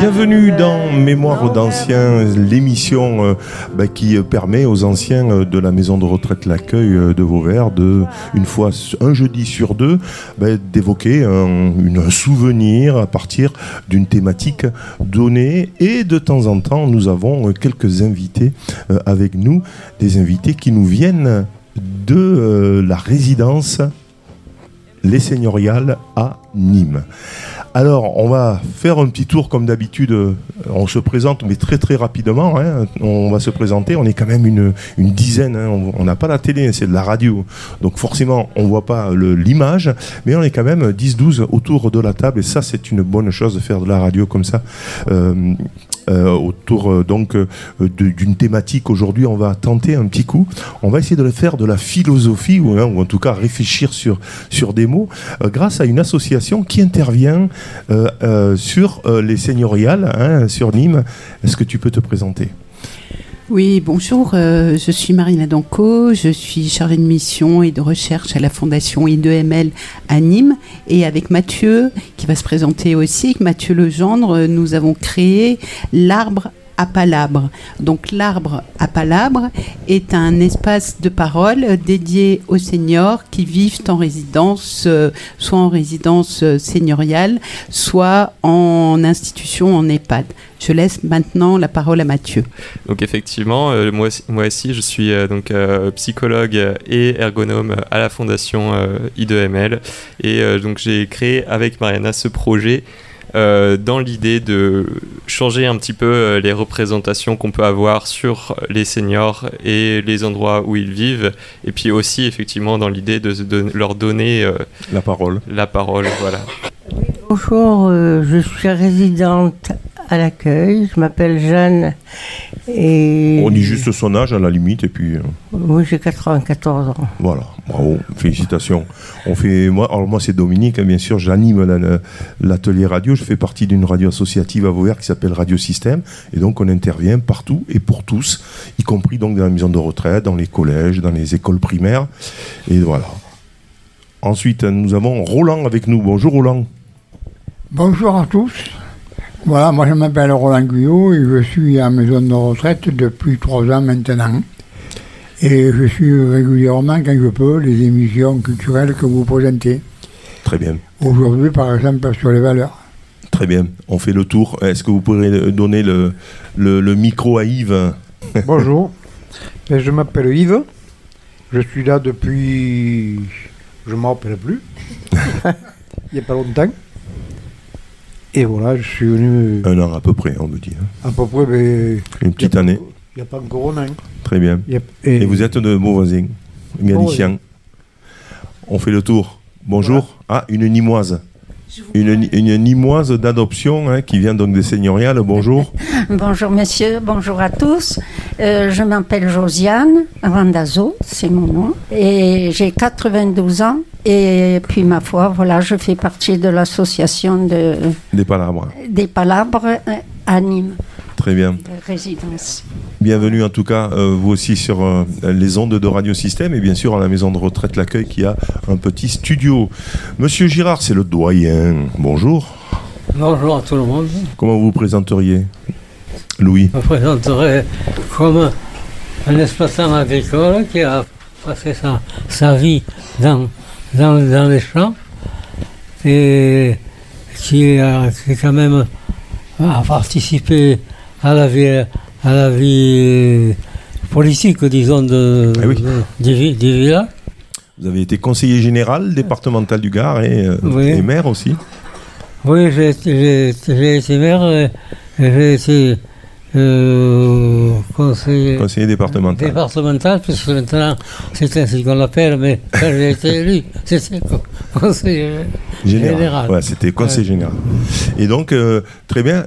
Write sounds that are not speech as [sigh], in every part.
Bienvenue dans Mémoire d'anciens, l'émission euh, bah, qui permet aux anciens euh, de la maison de retraite L'accueil euh, de Vauvert de, une fois, un jeudi sur deux, bah, d'évoquer un, un, souvenir à partir d'une thématique donnée. Et de temps en temps, nous avons quelques invités avec nous, des invités qui nous viennent de la résidence Les Seigneuriales à Nîmes. Alors, on va faire un petit tour comme d'habitude. Euh, on se présente, mais très très rapidement. Hein. On va se présenter. On est quand même une, dizaine. Hein. On n'a pas la télé, c'est de la radio. Donc forcément, on ne voit pas l'image, mais on est quand même 10-12 autour de la table. Et ça, c'est une bonne chose de faire de la radio comme ça. Euh, autour euh, donc euh, d'une thématique. Aujourd'hui, on va tenter un petit coup. On va essayer de faire de la philosophie ou, hein, en tout cas réfléchir sur sur des mots grâce à une association qui intervient sur les seigneuriales hein, sur Nîmes. Est-ce que tu peux te présenter? Oui, bonjour, euh, je suis Marina Danco, je suis chargée de mission et de recherche à la Fondation I2ML à Nîmes. Et avec Mathieu, qui va se présenter aussi, Mathieu Legendre, nous avons créé l'arbre à palabre. Donc l'arbre à palabre est un espace de parole dédié aux seniors qui vivent en résidence, euh, soit en résidence euh, seigneuriale, soit en institution en EHPAD. Je laisse maintenant la parole à Mathieu. Donc effectivement, euh, moi, aussi, je suis donc psychologue et ergonome à la fondation I2ML et donc j'ai créé avec Mariana ce projet dans l'idée de changer un petit peu euh, les représentations qu'on peut avoir sur les seniors et les endroits où ils vivent, et puis aussi effectivement dans l'idée de, leur donner euh, la parole. La parole, voilà. Bonjour, je suis résidente à l'accueil. Je m'appelle Jeanne. Et... On dit juste son âge à la limite et puis. Euh, oui, j'ai 94 ans. Voilà, bravo, félicitations. On fait, moi, alors moi c'est Dominique, hein, bien sûr, j'anime l'atelier radio. Je fais partie d'une radio associative à Vauvert qui s'appelle Radio Système. Et donc on intervient partout et pour tous, y compris donc dans la maison de retraite, dans les collèges, dans les écoles primaires. Et voilà. Ensuite, nous avons Roland avec nous. Bonjour Roland. Bonjour à tous. Voilà, moi je m'appelle Roland Guyot et je suis à maison de retraite depuis trois ans maintenant. Et je suis régulièrement, quand je peux, les émissions culturelles que vous présentez. Très bien. Aujourd'hui, par exemple, sur les valeurs. Très bien. On fait le tour. Est-ce que vous pourrez donner le, le, micro à Yves? Bonjour. Ben, je m'appelle Yves. Je suis là depuis. Je ne m'en rappelle plus. [laughs] Il n'y a pas longtemps. Et voilà, je suis venu. Un an à peu près, on me dit. Hein. À peu près, mais. Une petite année. Il n'y a pas encore un an. Très bien. et... vous êtes de beaux voisins, Galiciens. On fait le tour. Bonjour. Ah, une Nimoise. Une, une, Nimoise d'adoption hein, qui vient donc des seigneuriales. Bonjour. [laughs] bonjour messieurs, bonjour à tous. Euh, je m'appelle Josiane Randazzo, c'est mon nom. Et j'ai 92 ans. Et puis ma foi, voilà, je fais partie de l'association de... Des Palabres. Des Palabres euh, à Nîmes. Très bien. résidence. Bienvenue en tout cas, euh, vous aussi sur euh, les ondes de Radio Système et bien sûr à la maison de retraite L'accueil qui a un petit studio. Monsieur Girard, c'est le doyen. Bonjour. Bonjour à tout le monde. Comment vous vous présenteriez? Louis Je me présenterai comme un exploitant agricole qui a passé sa, sa vie dans, dans, dans, les champs et qui a, qui quand même a participé à la vie, à la vie politique, disons, de, ah des, villas. Vous avez été conseiller général départemental du Gard et, euh, maire aussi Oui, j'ai été maire et j'ai été euh, conseiller, conseiller départemental. Départemental, puisque maintenant c'est ainsi qu'on l'appelle, mais quand j'ai été élu, c'était conseiller général. Ouais, c'était conseiller général. Et donc, euh, très bien,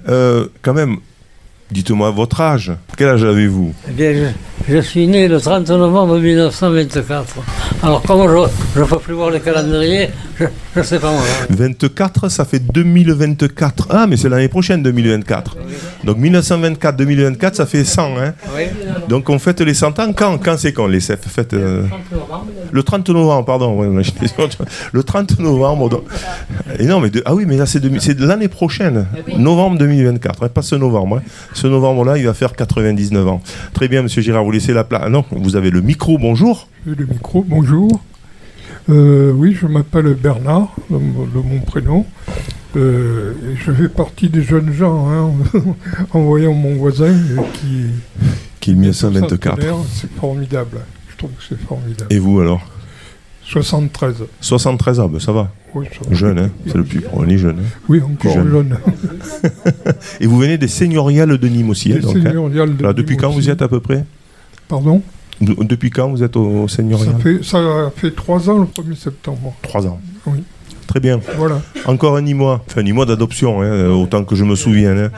quand même, Dites-moi votre âge. Quel âge avez-vous Eh bien, je suis né le 30 novembre 1924. Alors, comment je ne peux plus voir le calendrier, je ne sais pas moi. 24, ça fait 2024. Ah, mais c'est l'année prochaine, 2024. Donc 1924-2024, ça fait 100. Hein Oui. Donc on fête les 100 ans. Quand, quand c'est qu'on les fête fête, euh, Le 30 novembre, pardon. Le 30 novembre. donc- Et non, mais de- ah oui, mais là c'est de, c'est de l'année prochaine, novembre 2024, hein, pas ce novembre. hein. Ce novembre-là, il va faire 99 ans. Très bien, Monsieur Girard, vous laissez la place. Ah non, vous avez le micro. Bonjour. Le micro, bonjour. Euh, oui, je m'appelle Bernard, de, mon prénom. Euh, je fais partie des jeunes gens, hein, [laughs] en voyant mon voisin euh, qui Qui est 1924. centenaire, C'est formidable. Je trouve que c'est formidable. Et vous alors? 73. 73 ans, ben, ça va. Oui, ça- Jeune, hein c'est le plus. On est jeune. hein. oui encore jeune. jeune. [laughs] Et vous venez des seigneuriales de Nîmes aussi. hein, Les donc, hein. seigneuriales de depuis Nîmes quand vous y êtes à peu près? Pardon? Depuis quand vous êtes au ça seigneurial fait, ça fait trois ans le 1er septembre. Trois ans. Oui. Très bien. Voilà. Encore un Nîmois. Enfin, un Nîmois d'adoption, hein, autant que je me souviens. Hein.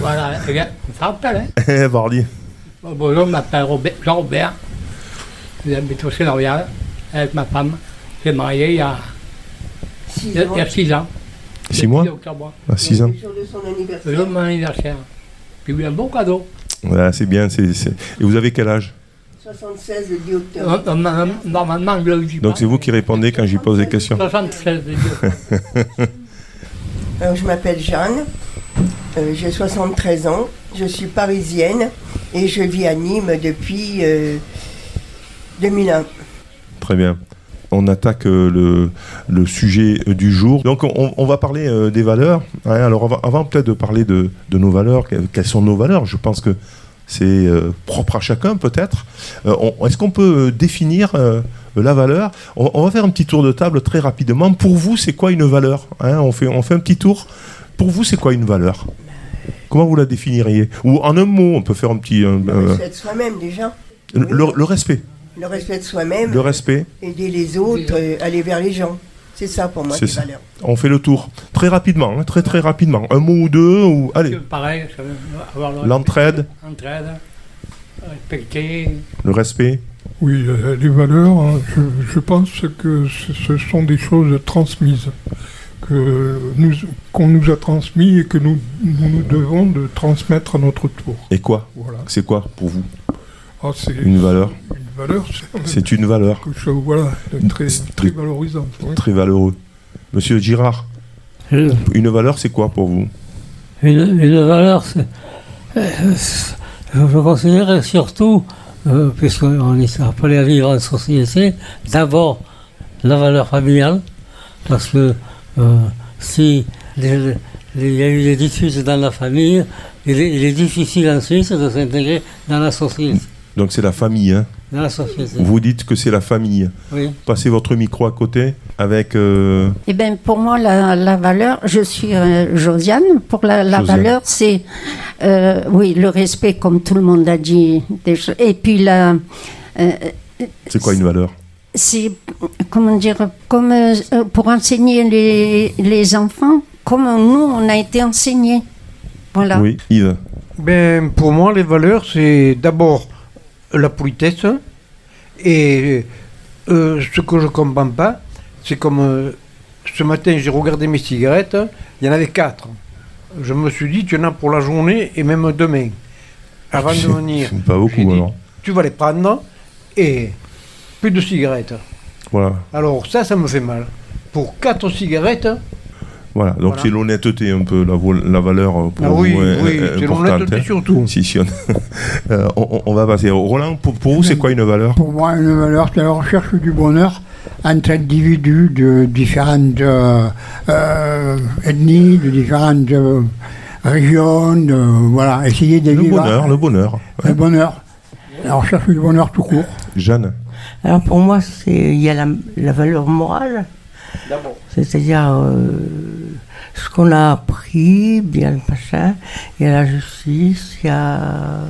Voilà, eh bien, ça rappelle, hein. [laughs] Vardy. Bon, Bonjour, je m'appelle Robert- Jean-Robert. J'habite au Sénorial avec ma femme. J'ai marié il y a il y a- il y a six ans. Six Le mois 10 octobre. À 6 ans. Le jour de son Le anniversaire. jour de mon anniversaire. Puis oui, un bon cadeau. Voilà, c'est bien. c'est- Et vous avez quel âge? 76 le 10 octobre. Normalement, normalement, je le dis Donc c'est vous qui répondez quand j'y pose des questions. 76 le 10 octobre. [laughs] Alors, je m'appelle Jeanne, euh, j'ai 73 ans, je suis parisienne et je vis à Nîmes depuis euh, 2001. Très bien. On attaque euh, le, le sujet euh, du jour. Donc on, on va parler euh, des valeurs. hein. alors avant, avant peut-être de parler de, de nos valeurs, que- quelles sont nos valeurs Je pense que c'est propre à chacun peut-être. Est-ce qu'on peut définir la valeur? On, on va faire un petit tour de table très rapidement. Pour vous, c'est quoi une valeur Hein, on, fait, on fait un petit tour. Pour vous, c'est quoi une valeur? Comment vous la définiriez? Ou en un mot, on peut faire un petit... euh, soi-même déjà, le, le respect. Le respect de soi-même, Le respect. aider les autres, euh, aller vers les gens. C'est ça pour moi, C'est ça. valeurs. On fait le tour. Très rapidement, hein, très très rapidement. Un mot ou deux, ou allez, Pareil, l'entraide, Entraide, respecter. le respect. Oui, euh, les valeurs, hein, je, je pense que ce, sont des choses transmises, que nous, qu'on nous a transmis et que nous, nous, nous devons de transmettre à notre tour. Et quoi? Voilà. C'est quoi pour vous? Ah, c'est Une valeur? Une valeur, c'est une valeur chose, voilà, très, très valorisant. oui. très valeureux. Monsieur Girard, Une, une valeur, c'est quoi pour vous? Une- une valeur, c'est- euh, je considère surtout, euh, puisqu'on est appelé à vivre en société, d'abord la valeur familiale, parce que euh, si il y a eu des disputes dans la famille, il est, il est difficile ensuite de s'intégrer dans la société. Donc c'est la famille. Hein. Dans la société. Vous dites que c'est la famille. Oui. Passez votre micro à côté avec... euh, Eh bien, pour moi, la, la valeur, je suis euh, Josiane. Pour la, la Josiane. valeur, c'est, euh, oui, le respect, comme tout le monde a dit. des choses. Et puis, la, euh, c'est quoi une valeur? c'est, comment dire, comme pour enseigner les, les enfants, comme nous, on a été enseignés. Voilà. Oui, Yves. Ben, pour moi, les valeurs, c'est d'abord la politesse. Et euh, ce que je comprends pas, c'est comme euh, ce matin, j'ai regardé mes cigarettes, il y en avait quatre. Je me suis dit, tu en as pour la journée et même demain. Avant de venir, pas beaucoup dit, alors. tu vas les prendre et plus de cigarettes. Voilà. Alors ça, ça me fait mal. Pour quatre cigarettes, Voilà, donc Voilà. c'est l'honnêteté un peu, la, la valeur euh, pour ah vous oui, euh, oui, euh, c'est importante. l'honnêteté hein. surtout. Si, si, on, [laughs] Euh, on- on va passer. Roland, pour, pour vous, c'est quoi une valeur? Pour moi, une valeur, c'est la recherche du bonheur entre individus de différentes euh, ethnies, de différentes euh, régions, de, voilà, essayer de Le bonheur, le bonheur. le bonheur. La recherche du bonheur tout court. Jeanne, Alors pour moi, c'est il y a la, la valeur morale, D'abord. c'est-à-dire euh, ce qu'on a appris, bien le machin, il y a la justice, il y a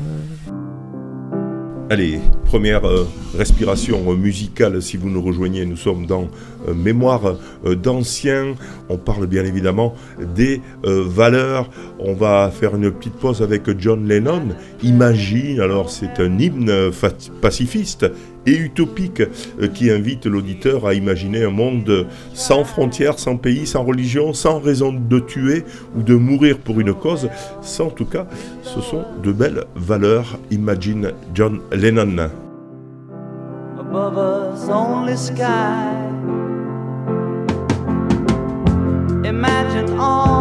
Allez, première euh, respiration musicale si vous nous rejoignez. Nous sommes dans Mémoire d'anciens. On parle bien évidemment des valeurs. On va faire une petite pause avec John Lennon. Imagine, alors c'est un hymne pacifiste et utopique euh, qui invite l'auditeur à imaginer un monde sans frontières, sans pays, sans religion, sans raison de tuer ou de mourir pour une cause. En tout cas, ce sont de belles valeurs. Imagine John Lennon. Imagine all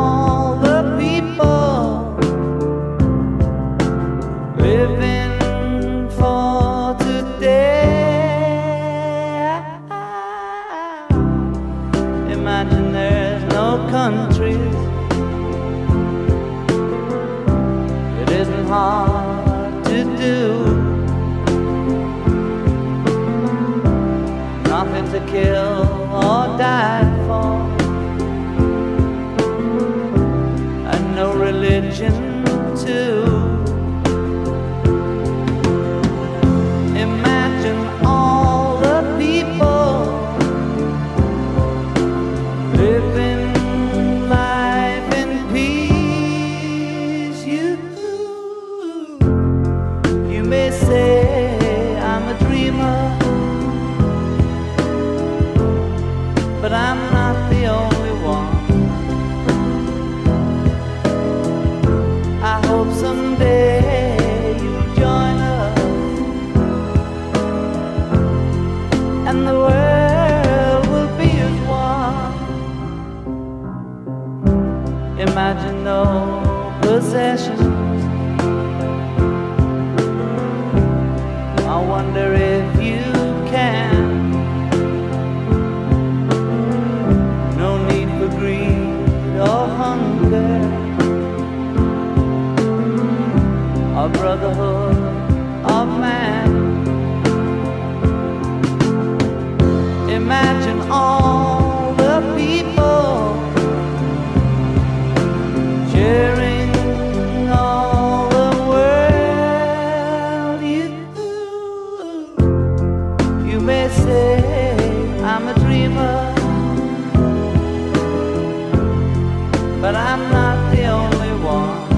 but I'm not the only one.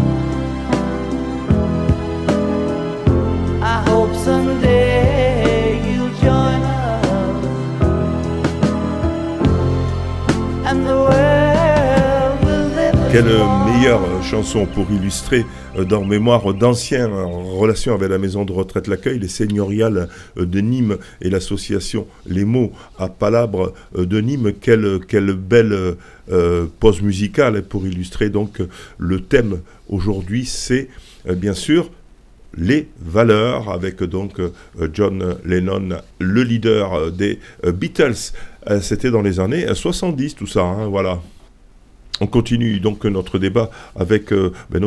I hope someday. Quelle meilleure chanson pour illustrer euh, dans mémoire d'anciens en relation avec la maison de retraite L'accueil, les seigneuriales euh, de Nîmes et l'association Les mots à Palabre euh, de Nîmes. Quelle, belle pause musicale pour illustrer donc le thème aujourd'hui, c'est bien sûr les valeurs avec donc John Lennon, le leader des Beatles. C'était dans les années 70 tout ça, hein, voilà. On continue donc notre débat avec euh, ben,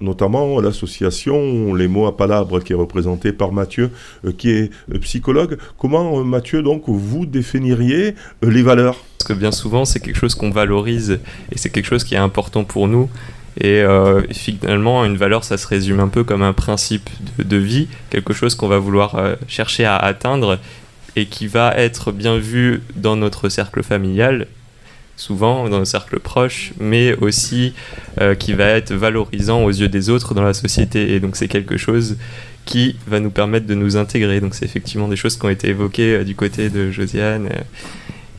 notamment, l'association Les mots à palabres qui est représentée par Mathieu, euh, qui est euh, psychologue. Comment, Mathieu, donc, vous définiriez les valeurs? Parce que bien souvent, c'est quelque chose qu'on valorise et c'est quelque chose qui est important pour nous. Et finalement, une valeur, ça se résume un peu comme un principe de vie, quelque chose qu'on va vouloir chercher à atteindre et qui va être bien vu dans notre cercle familial souvent dans le cercle proche, mais aussi euh, qui va être valorisant aux yeux des autres dans la société. Et donc c'est quelque chose qui va nous permettre de nous intégrer. Donc c'est effectivement des choses qui ont été évoquées euh, du côté de Josiane.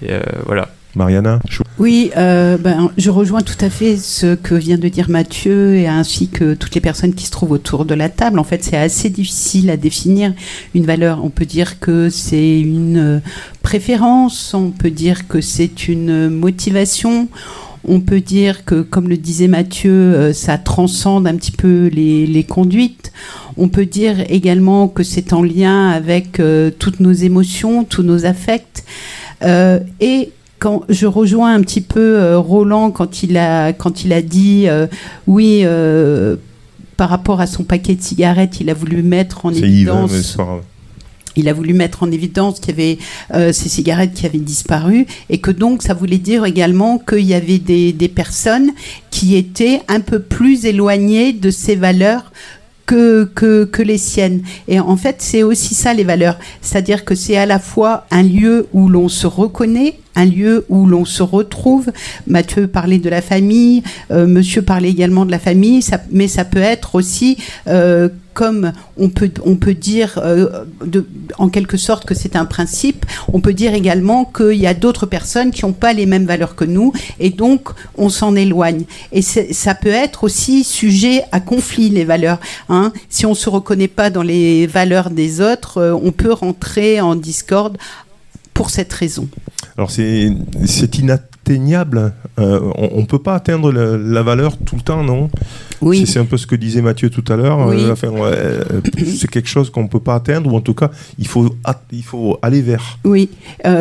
et euh, voilà. Mariana Oui, euh, ben, je rejoins tout à fait ce que vient de dire Mathieu et ainsi que toutes les personnes qui se trouvent autour de la table. En fait, c'est assez difficile à définir une valeur. On peut dire que c'est une euh, préférence, on peut dire que c'est une motivation. On peut dire que, comme le disait Mathieu, euh, ça transcende un petit peu les, conduites. On peut dire également que c'est en lien avec toutes nos émotions, tous nos affects. et quand je rejoins un petit peu euh, Roland quand il a, quand il a dit euh, oui euh, par rapport à son paquet de cigarettes, il a voulu mettre en évidence. il a voulu mettre en évidence qu'il y avait ces cigarettes qui avaient disparu et que donc ça voulait dire également qu'il y avait des, des, personnes qui étaient un peu plus éloignées de ces valeurs que, que, que les siennes. Et en fait, c'est aussi ça les valeurs. C'est-à-dire que c'est à la fois un lieu où l'on se reconnaît, un lieu où l'on se retrouve. Mathieu parlait de la famille, euh, Monsieur parlait également de la famille, mais ça peut être aussi euh, comme on peut, on peut dire euh, en quelque sorte que c'est un principe, on peut dire également qu'il y a d'autres personnes qui n'ont pas les mêmes valeurs que nous et donc on s'en éloigne. Et ça peut être aussi sujet à conflit, les valeurs. Hein. Si on ne se reconnaît pas dans les valeurs des autres, on peut rentrer en discorde pour cette raison. Alors c'est inatteignable. Euh, on ne peut pas atteindre la, valeur tout le temps, non Oui. C'est un peu ce que disait Mathieu tout à l'heure. Euh, euh, c'est quelque chose qu'on ne peut pas atteindre, ou en tout cas, il faut, il faut aller vers. Oui,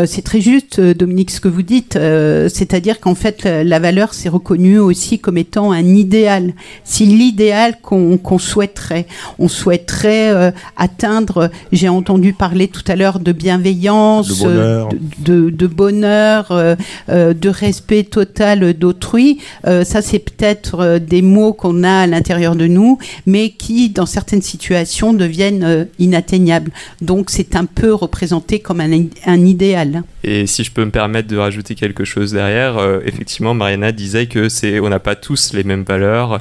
c'est très juste, Dominique, ce que vous dites. C'est-à-dire qu'en fait, la valeur, c'est reconnu aussi comme étant un idéal. C'est l'idéal qu'on souhaiterait. On souhaiterait atteindre, j'ai entendu parler tout à l'heure de bienveillance, de bonheur, euh, euh, de respect total d'autrui. Euh, ça, c'est peut-être des mots qu'on a à l'intérieur de nous, mais qui, dans certaines situations, deviennent inatteignables. Donc, c'est un peu représenté comme un, un, idéal. Et si je peux me permettre de rajouter quelque chose derrière, effectivement, Mariana disait que c'est, on n'a pas tous les mêmes valeurs.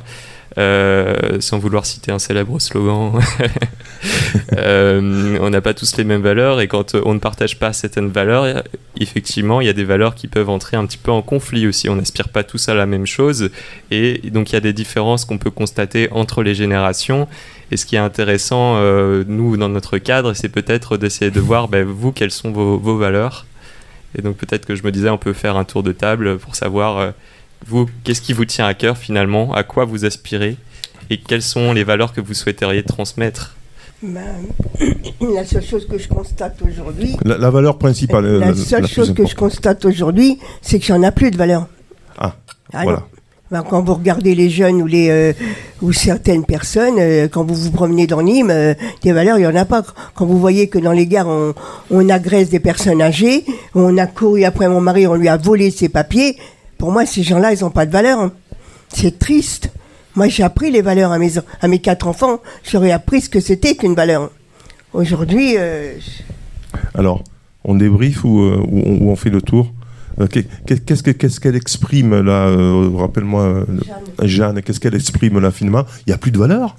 Euh, sans vouloir citer un célèbre slogan, [laughs] euh, on n'a pas tous les mêmes valeurs et quand on ne partage pas certaines valeurs, effectivement, il y a des valeurs qui peuvent entrer un petit peu en conflit aussi. On n'aspire pas tous à la même chose et donc il y a des différences qu'on peut constater entre les générations. Et ce qui est intéressant, euh, nous, dans notre cadre, c'est peut-être d'essayer de voir, ben, vous, quelles sont vos, vos valeurs. Et donc peut-être que je me disais, on peut faire un tour de table pour savoir vous, qu'est-ce qui vous tient à cœur finalement? À quoi vous aspirez? Et quelles sont les valeurs que vous souhaiteriez transmettre? Ben, [coughs] la seule chose que je constate aujourd'hui. La, valeur principale. La, la seule chose que je constate aujourd'hui, c'est qu'il n'y en a plus de valeur. Ah, ah voilà. Ben, quand vous regardez les jeunes ou, les, euh, ou certaines personnes, euh, quand vous vous promenez dans Nîmes, euh, des valeurs, il n'y en a pas. Quand vous voyez que dans les gares, on, on agresse des personnes âgées, on a couru après mon mari, on lui a volé ses papiers, pour moi, ces gens-là, ils n'ont pas de valeur. Hein. C'est triste. Moi, j'ai appris les valeurs à mes, à mes quatre enfants. J'aurais appris ce que c'était qu'une valeur. Aujourd'hui. Euh, Alors, on débriefe ou, euh, on, fait le tour? Euh, Qu'est-ce qu'elle exprime là Rappelle-moi, Jeanne, qu'est-ce qu'elle exprime là finalement Il n'y a plus de valeur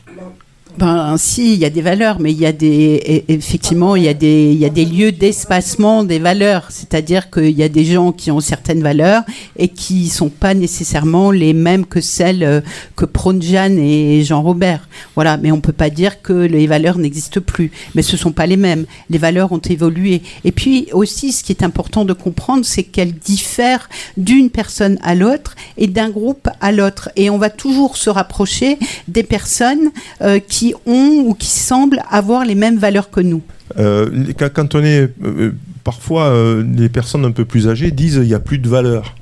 ben si, il y a des valeurs, mais il y a des effectivement il y a des il y a des lieux d'espacement des valeurs, c'est-à-dire qu'il y a des gens qui ont certaines valeurs et qui sont pas nécessairement les mêmes que celles euh, que prônent Jeanne et Jean Robert. Voilà, mais on peut pas dire que les valeurs n'existent plus, mais ce sont pas les mêmes. Les valeurs ont évolué. Et puis aussi, ce qui est important de comprendre, c'est qu'elles diffèrent d'une personne à l'autre et d'un groupe à l'autre, et on va toujours se rapprocher des personnes euh, qui qui ont ou qui semblent avoir les mêmes valeurs que nous euh, Quand on est. Euh, parfois, euh, les personnes un peu plus âgées disent il n'y a plus de valeur.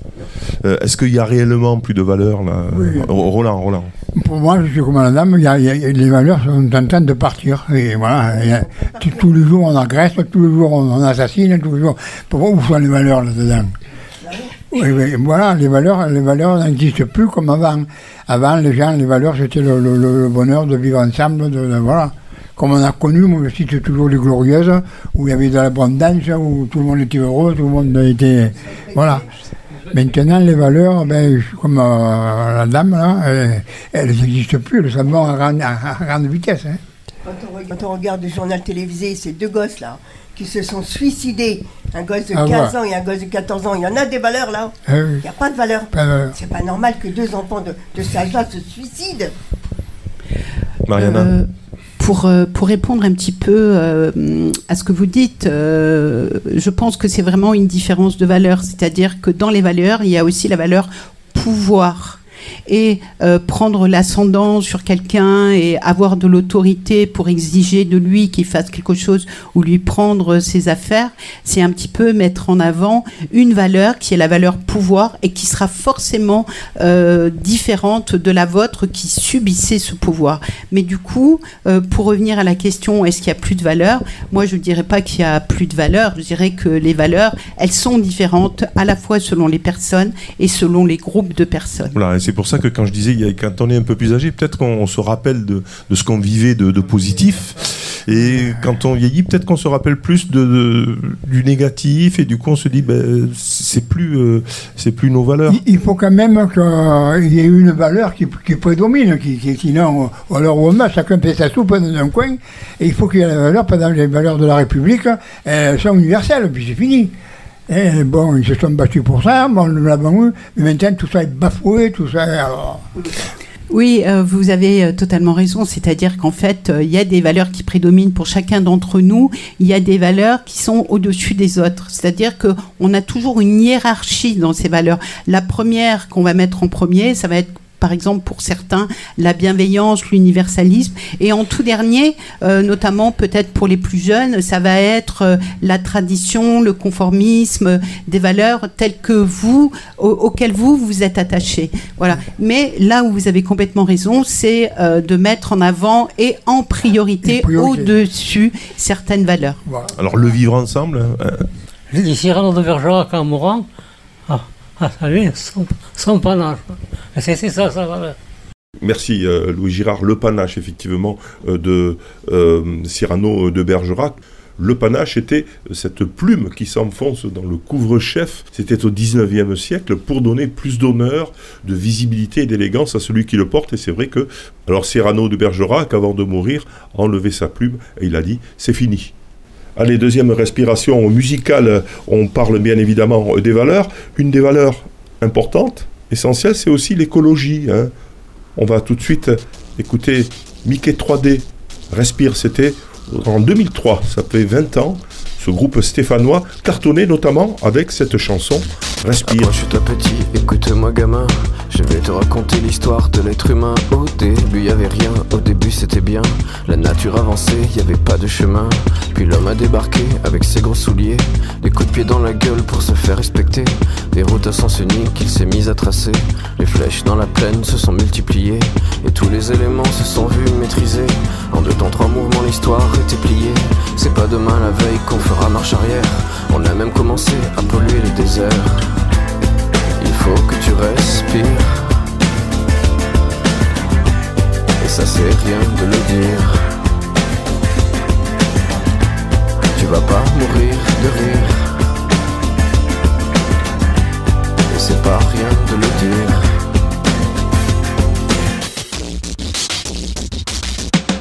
Est-ce qu'il y a réellement plus de valeur là Roland, Roland. Pour moi, je suis comme la dame, y a, les valeurs sont en train de partir. Et voilà, tous les jours on agresse, tous les jours on, assassine, tous les jours. Pourquoi où sont les valeurs là-dedans? Oui, voilà, les valeurs, les valeurs n'existent plus comme avant. Avant, les gens, les valeurs, c'était le, bonheur de vivre ensemble, de, voilà. Comme on a connu, moi je cite toujours les glorieuses, où il y avait de l'abondance, où tout le monde était heureux, tout le monde était, voilà. Maintenant, les valeurs, ben, comme euh, la dame, là, elles n'existent plus, elles sont grande, à grande vitesse. Hein. Quand, on, quand on regarde le journal télévisé, ces deux gosses là, qui se sont suicidés. Un gosse de 15 ah, ans et un gosse de 14 ans. Il y en a des valeurs là. Ah il n'y a pas de valeur. C'est pas normal que deux enfants de, de cet âge-là se suicident. Mariana euh, pour, euh, pour répondre un petit peu euh, à ce que vous dites, je pense que c'est vraiment une différence de valeur. C'est-à-dire que dans les valeurs, il y a aussi la valeur pouvoir et euh, prendre l'ascendant sur quelqu'un et avoir de l'autorité pour exiger de lui qu'il fasse quelque chose ou lui prendre ses affaires, c'est un petit peu mettre en avant une valeur qui est la valeur pouvoir et qui sera forcément euh, différente de la vôtre qui subissait ce pouvoir. Mais du coup, euh, pour revenir à la question est-ce qu'il y a plus de valeur? Moi, je ne dirais pas qu'il y a plus de valeur. Je dirais que les valeurs, elles sont différentes à la fois selon les personnes et selon les groupes de personnes. C'est pour ça que quand je disais, a- quand on est un peu plus âgé, peut-être qu'on on se rappelle de, ce qu'on vivait de, positif. Et quand on vieillit, peut-être qu'on se rappelle plus du négatif. Et du coup, on se dit, ben, c'est plus, euh, plus nos valeurs. Il, faut quand même qu'il y ait une valeur qui, prédomine, qui, qui- sinon, euh, alors au moins, chacun fait sa soupe dans un coin, et il faut qu'il y ait la valeur, par exemple, les valeurs de la République, elles sont universelles, puis c'est fini. Et bon, ils se sont battus pour ça, bon, nous l'avons eu, mais maintenant tout ça est bafoué, tout ça. alors, Oui, euh, vous avez euh, totalement raison. C'est-à-dire qu'en fait, euh, il y a des valeurs qui prédominent pour chacun d'entre nous. Il y a des valeurs qui sont au-dessus des autres. C'est-à-dire que on a toujours une hiérarchie dans ces valeurs. La première qu'on va mettre en premier, ça va être par exemple pour certains la bienveillance, l'universalisme, et en tout dernier, euh, notamment peut-être pour les plus jeunes, ça va être euh, la tradition, le conformisme, euh, des valeurs telles que vous, au- auxquelles vous vous êtes attachés. Voilà. Mais là où vous avez complètement raison, c'est euh, de mettre en avant et en priorité, au-dessus certaines valeurs. voilà. Alors, le vivre ensemble, hein, J'ai dit Cyrano de Bergerac en mourant. Ah, son, [laughs] panache. Merci euh, Louis Girard. Le panache, effectivement, euh, de euh, Cyrano de Bergerac. Le panache était cette plume qui s'enfonce dans le couvre-chef. C'était au 19e siècle pour donner plus d'honneur, de visibilité et d'élégance à celui qui le porte. Et c'est vrai que, alors Cyrano de Bergerac, avant de mourir, a enlevé sa plume et il a dit c'est fini. Allez, deuxième respiration musicale, on parle bien évidemment des valeurs. Une des valeurs importantes, essentielles, c'est aussi l'écologie. hein. On va tout de suite écouter Mickey 3D. Respire, c'était en 2003, ça fait 20 ans. Ce groupe stéphanois cartonnait notamment avec cette chanson Respire. Approche-toi petit, écoute-moi gamin. Je vais te raconter l'histoire de l'être humain. Au début y avait rien, au début c'était bien. La nature avançait, y avait pas de chemin. Puis l'homme a débarqué avec ses gros souliers. Des coups de pied dans la gueule pour se faire respecter. Des routes à sens unique qu'il s'est mis à tracer. Les flèches dans la plaine se sont multipliées. Et tous les éléments se sont vus maîtrisés. En deux temps, trois mouvements, l'histoire C'est pas demain la veille qu'on fera marche arrière. On a même commencé à polluer les déserts. Il faut que tu respires. Et ça c'est rien de le dire. Tu vas pas mourir de rire. Et c'est pas rien de le dire.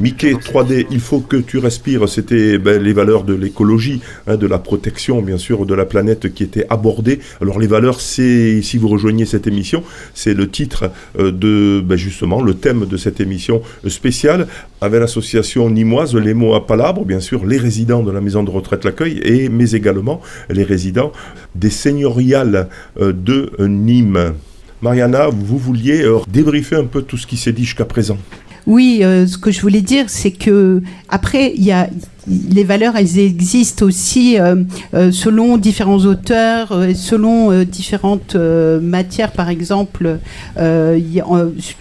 Mickey 3D, il faut que tu respires. C'était ben, les valeurs de l'écologie, hein, de la protection, bien sûr, de la planète qui étaient abordées. Alors les valeurs, c'est, si vous rejoignez cette émission, c'est le titre euh, de, ben, justement, le thème de cette émission spéciale avec l'association nimoise Les mots à palabre, bien sûr, les résidents de la maison de retraite L'accueil, et mais également les résidents des seigneuriales euh, de Nîmes. Mariana, vous vouliez euh, débriefer un peu tout ce qui s'est dit jusqu'à présent? Oui, euh, ce que je voulais dire, c'est que après, il y a les valeurs, elles existent aussi euh, euh, selon différents auteurs, euh, selon différentes matières. Par exemple, y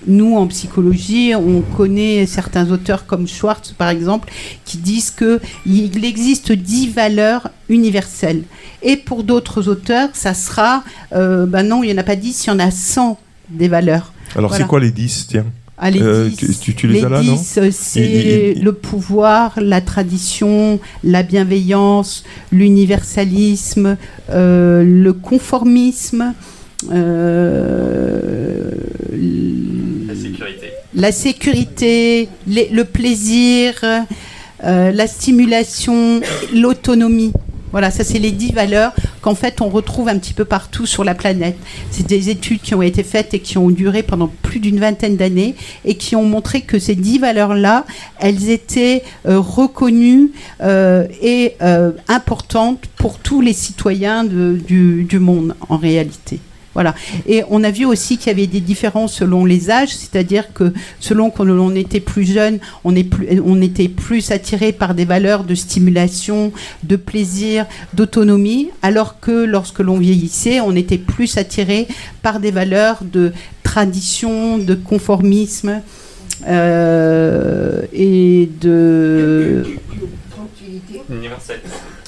nous en psychologie, on connaît certains auteurs comme Schwartz, par exemple, qui disent que il existe dix valeurs universelles. Et pour d'autres auteurs, ça sera, ben non, il n'y en a pas dix, il y en a 100 des valeurs. Alors Voilà. c'est quoi les 10 Tiens? Ah, les Euh, 10, tu- tu- tu les as là, non 10, euh, c'est le pouvoir, la tradition, la bienveillance, l'universalisme, euh, le conformisme, euh, La sécurité. la sécurité, les- le plaisir, euh, la stimulation, l'autonomie. Voilà, ça c'est les dix valeurs qu'en fait on retrouve un petit peu partout sur la planète. C'est des études qui ont été faites et qui ont duré pendant plus d'une vingtaine d'années et qui ont montré que ces dix valeurs-là, elles étaient euh, reconnues euh, et euh, importantes pour tous les citoyens du monde en réalité. Et on a vu aussi qu'il y avait des différences selon les âges, c'est-à-dire que selon qu'on l'on était plus jeune, on, était plus attiré par des valeurs de stimulation, de plaisir, d'autonomie, alors que lorsque l'on vieillissait, on était plus attiré par des valeurs de tradition, de conformisme euh, et de. Universel.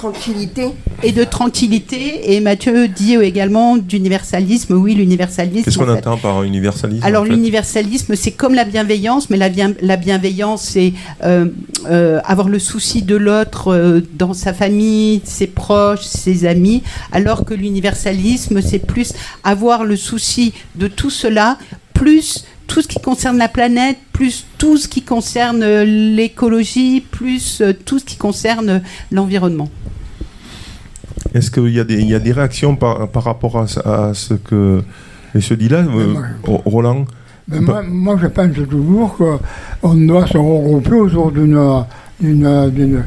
Tranquillité. et de tranquillité. Et Mathieu dit également d'universalisme. Oui, l'universalisme. Qu'est-ce qu'on fait. entend par universalisme Alors en fait l'universalisme, c'est comme la bienveillance, mais la, bien- la bienveillance, c'est euh, euh, avoir le souci de l'autre euh, dans sa famille, ses proches, ses amis, alors que l'universalisme, c'est plus avoir le souci de tout cela, plus tout ce qui concerne la planète, plus tout ce qui concerne euh, l'écologie, plus euh, tout ce qui concerne l'environnement. Est-ce qu'il y, a des- il y a des réactions par, par rapport à, ce- à ce que et se dit là, euh, Ro- Roland? moi, moi, je pense toujours qu'on doit se regrouper autour d'une d'une-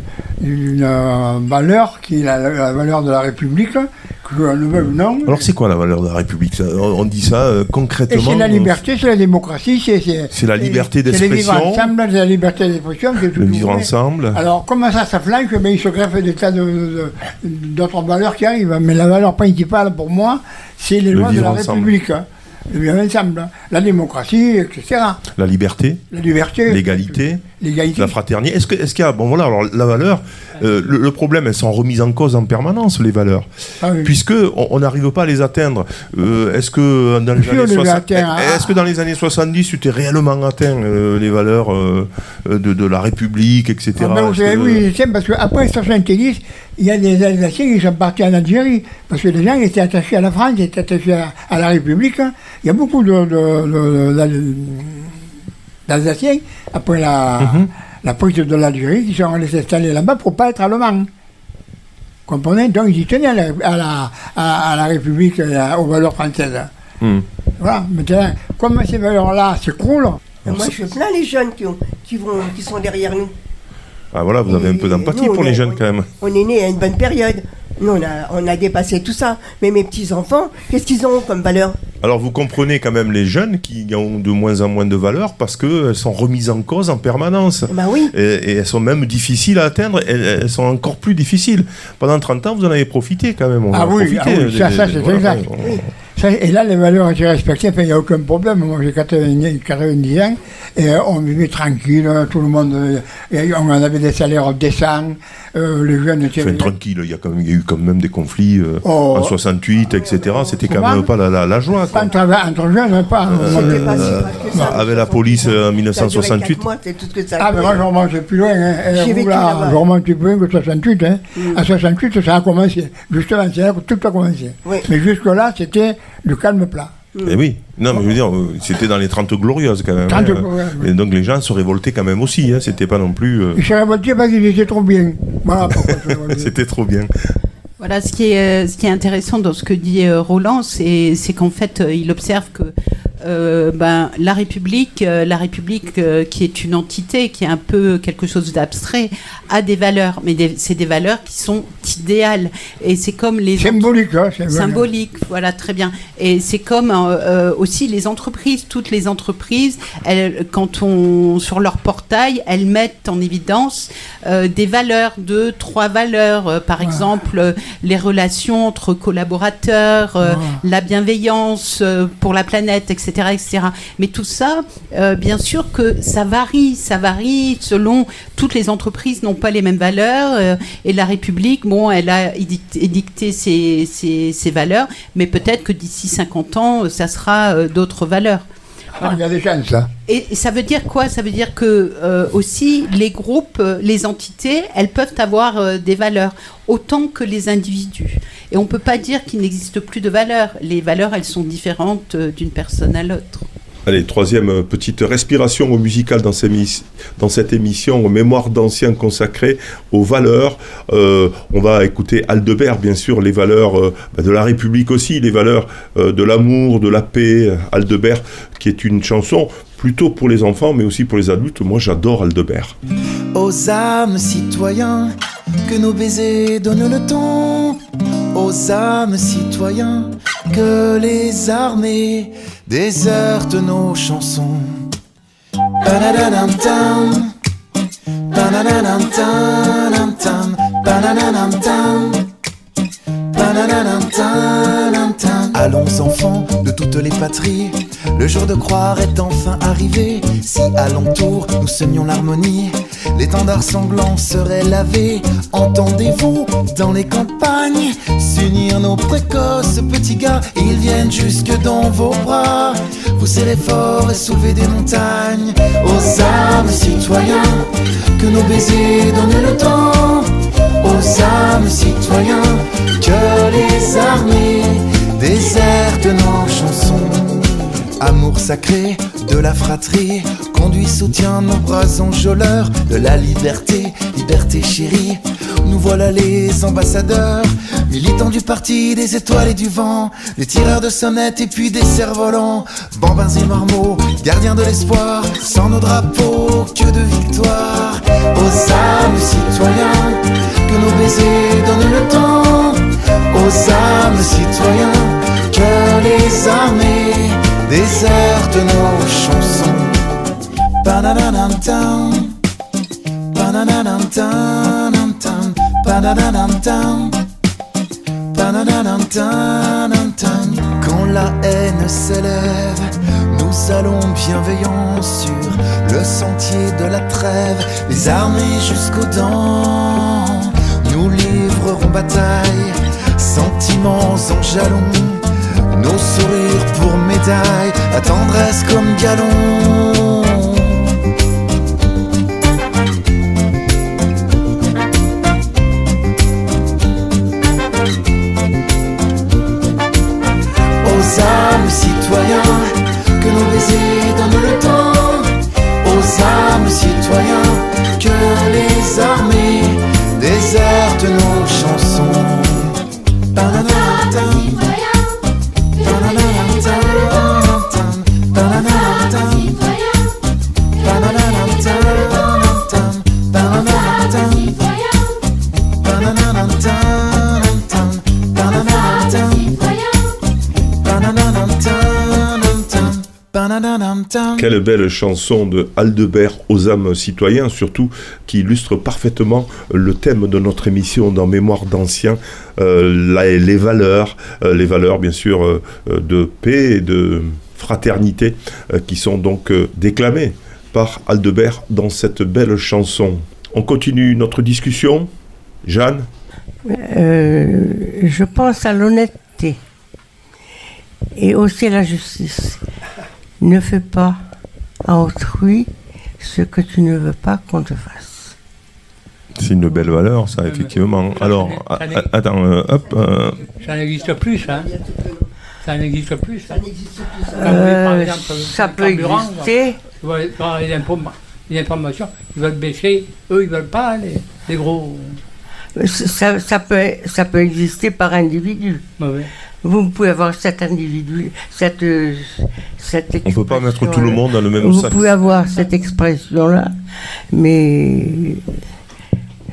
euh, valeur qui est la, la valeur de la République, que le veuille ou non. Alors c'est quoi la valeur de la République? Ça, on, on dit ça euh, concrètement. c'est la on- liberté, c'est la démocratie, c'est C'est la liberté c'est le vivre d'expression. ensemble, c'est la liberté d'expression. Le vivre ensemble. Alors, comment ça, ça flanque ben, Il se greffe des tas d'autres valeurs qui arrivent. Mais la valeur principale pour moi, c'est les Le lois de la ensemble. République. hein. Le vivre ensemble. La démocratie, etc. La liberté, La liberté. l'égalité, L'égalité. la fraternité. Est-ce qu'il y a bon voilà alors la valeur euh, le, le problème elles sont remises en cause en permanence les valeurs Ah oui. puisque on n'arrive pas à les atteindre. Euh, est-ce que dans les années les 60 atteint, est-ce que dans les années 70 tu t'es réellement atteint euh, les valeurs euh, de, de la République etc. Ah ben, vous Est-ce savez, que- oui, je sais, parce qu'après 70, il y a des Alsaciens qui sont partis en Algérie, parce que les gens étaient attachés à la France, étaient attachés à, à la République. hein. Il y a beaucoup de, de- de- d'Al- d'Alsaciens, après la, Mhm. la prise de l'Algérie, qui sont allés s'installer là-bas pour ne pas être allemands. Comprenez? Donc ils y tenaient à la, à la, à- à la République, à- aux valeurs françaises. Hmm. Voilà, maintenant, comme ces valeurs-là s'écroulent, Moi, je plains les jeunes qui, ont- qui, vont, qui sont derrière nous. Ah voilà, vous avez un peu d'empathie pour les jeunes on- quand même. On est né à une bonne période. Nous, on a, on a dépassé tout ça. Mais mes petits-enfants, qu'est-ce qu'ils ont comme valeur? Alors vous comprenez quand même les jeunes qui ont de moins en moins de valeur parce qu'elles sont remises en cause en permanence. Bah oui. Et, et elles sont même difficiles à atteindre, elles, elles sont encore plus difficiles. Pendant 30 ans, vous en avez profité quand même. on Ah en a oui, profité, ah oui, des- ça, ça, c'est voilà, exact. on-. Ça, et là, les valeurs étaient respectées, il n'y a aucun problème. Moi, j'ai 90, 90 ans, et euh, on vivait tranquille, euh, tout le monde, euh, et on avait des salaires décents, euh, les jeunes étaient... Enfin, tranquille, il y, a quand même, il y a eu quand même des conflits euh, Oh. en 68, etc. C'était quand même pas la, la, la joie. quoi. Entre, entre jeunes, pas. C'était pas si mal que ça, avec la police euh, en Ça a duré 1968. quatre mois, c'est tout ce que ça a Ah, mais moi, je remonte plus loin. Hein. Vous, là, je remonte plus loin que 68. Hein. À 68, ça a commencé. Justement, c'est là que tout a commencé. Oui. Mais jusque-là, c'était du calme plat. Eh oui, non, mais je veux dire, euh, c'était dans les 30 glorieuses quand même. 30 hein. glorieuses, oui. Et donc les gens se révoltaient quand même aussi. Hein. C'était pas non plus. euh, Ils s'est révolté parce qu'ils étaient trop bien. Voilà pourquoi ils se [laughs] révoltaient. C'était trop bien. Voilà, ce qui est, euh, ce qui est intéressant dans ce que dit euh, Roland, c'est c'est qu'en fait, euh, il observe que euh, ben, la République, euh, la République euh, qui est une entité, qui est un peu quelque chose d'abstrait, a des valeurs, mais c'est des valeurs qui sont idéales. Et c'est comme les Symbolique, hein, vrai. symbolique, voilà très bien. Et c'est comme aussi les entreprises, toutes les entreprises, elles, quand on sur leur portail, elles mettent en évidence des valeurs, deux, trois valeurs, par exemple les relations entre collaborateurs, la bienveillance pour la planète, etc., etc. Mais tout ça, euh, bien sûr que ça varie, ça varie selon toutes les entreprises n'ont pas les mêmes valeurs euh, et la République, bon, elle a édicté, ses, ses- ses valeurs, mais peut-être que d'ici 50 ans, ça sera euh, d'autres valeurs. Ah, il y a des chances, ça. Et, et ça veut dire quoi? Ça veut dire que euh, aussi les groupes, euh, les entités, elles peuvent avoir euh, des valeurs autant que les individus. Et on peut pas dire qu'il n'existe plus de valeurs. Les valeurs, elles sont différentes euh, d'une personne à l'autre. Allez, troisième euh, petite respiration au musical dans, ces dans cette émission Mémoire d'anciens consacrée aux valeurs. Euh, on va écouter Aldebert, bien sûr, les valeurs euh, bah, de la République aussi, les valeurs euh, de l'amour, de la paix. Aldebert, qui est une chanson plutôt pour les enfants, mais aussi pour les adultes. Moi, j'adore Aldebert. Aux âmes citoyens, que nos baisers donnent le ton. Aux âmes citoyens, que les armées désertent nos chansons. Allons enfants de toutes les patries, le jour de croire est enfin arrivé. Si alentour nous semions l'harmonie, l'étendard sanglant serait lavé. Entendez-vous dans les campagnes s'unir nos précoces petits gars Ils viennent jusque dans vos bras, vous serrez fort et soulevez des montagnes. Aux âmes citoyens, que nos baisers donnent le temps. Aux âmes citoyens, que les armées désertent nos chansons. Amour sacré de la fratrie, conduit, soutient nos bras enjôleurs de la liberté, liberté chérie. Nous voilà les ambassadeurs, militants du parti des étoiles et du vent, les tireurs de sonnettes et puis des cerfs-volants, bambins et marmots, gardiens de l'espoir, sans nos drapeaux, que de victoire. Aux âmes citoyens, que nos baisers donnent le temps, aux âmes citoyens, que les armées désertent nos chansons. Quand la haine s'élève, nous allons bienveillants sur le sentier de la trêve, les armées jusqu'aux dents. Nous livrerons bataille, sentiments en jalons. Nos sourires pour médaille, la tendresse comme galon. Quelle belle chanson de Aldebert aux âmes citoyens, surtout qui illustre parfaitement le thème de notre émission dans Mémoire d'anciens, euh, les valeurs, euh, les valeurs bien sûr euh, de paix et de fraternité qui sont donc déclamées par Aldebert dans cette belle chanson. On continue notre discussion. Jeanne? Euh, je pense à l'honnêteté et aussi à la justice. Ne fais pas à autrui ce que tu ne veux pas qu'on te fasse. C'est une belle valeur, ça, effectivement. Alors, a- ça n'est- a- attends, euh, hop. euh, Ça n'existe plus, ça. Ça n'existe plus, ça. Euh, ça peut exister. Tu vois, les, inform- les informations, ils veulent baisser. Eux, ils veulent pas, les, les gros. Ça, ça peut, ça peut exister par individu. Mauvais. Vous pouvez avoir cet individu, cette, euh, cette On peut pas mettre tout le expression-là. monde dans le même Vous sac. pouvez avoir cette expression-là, mais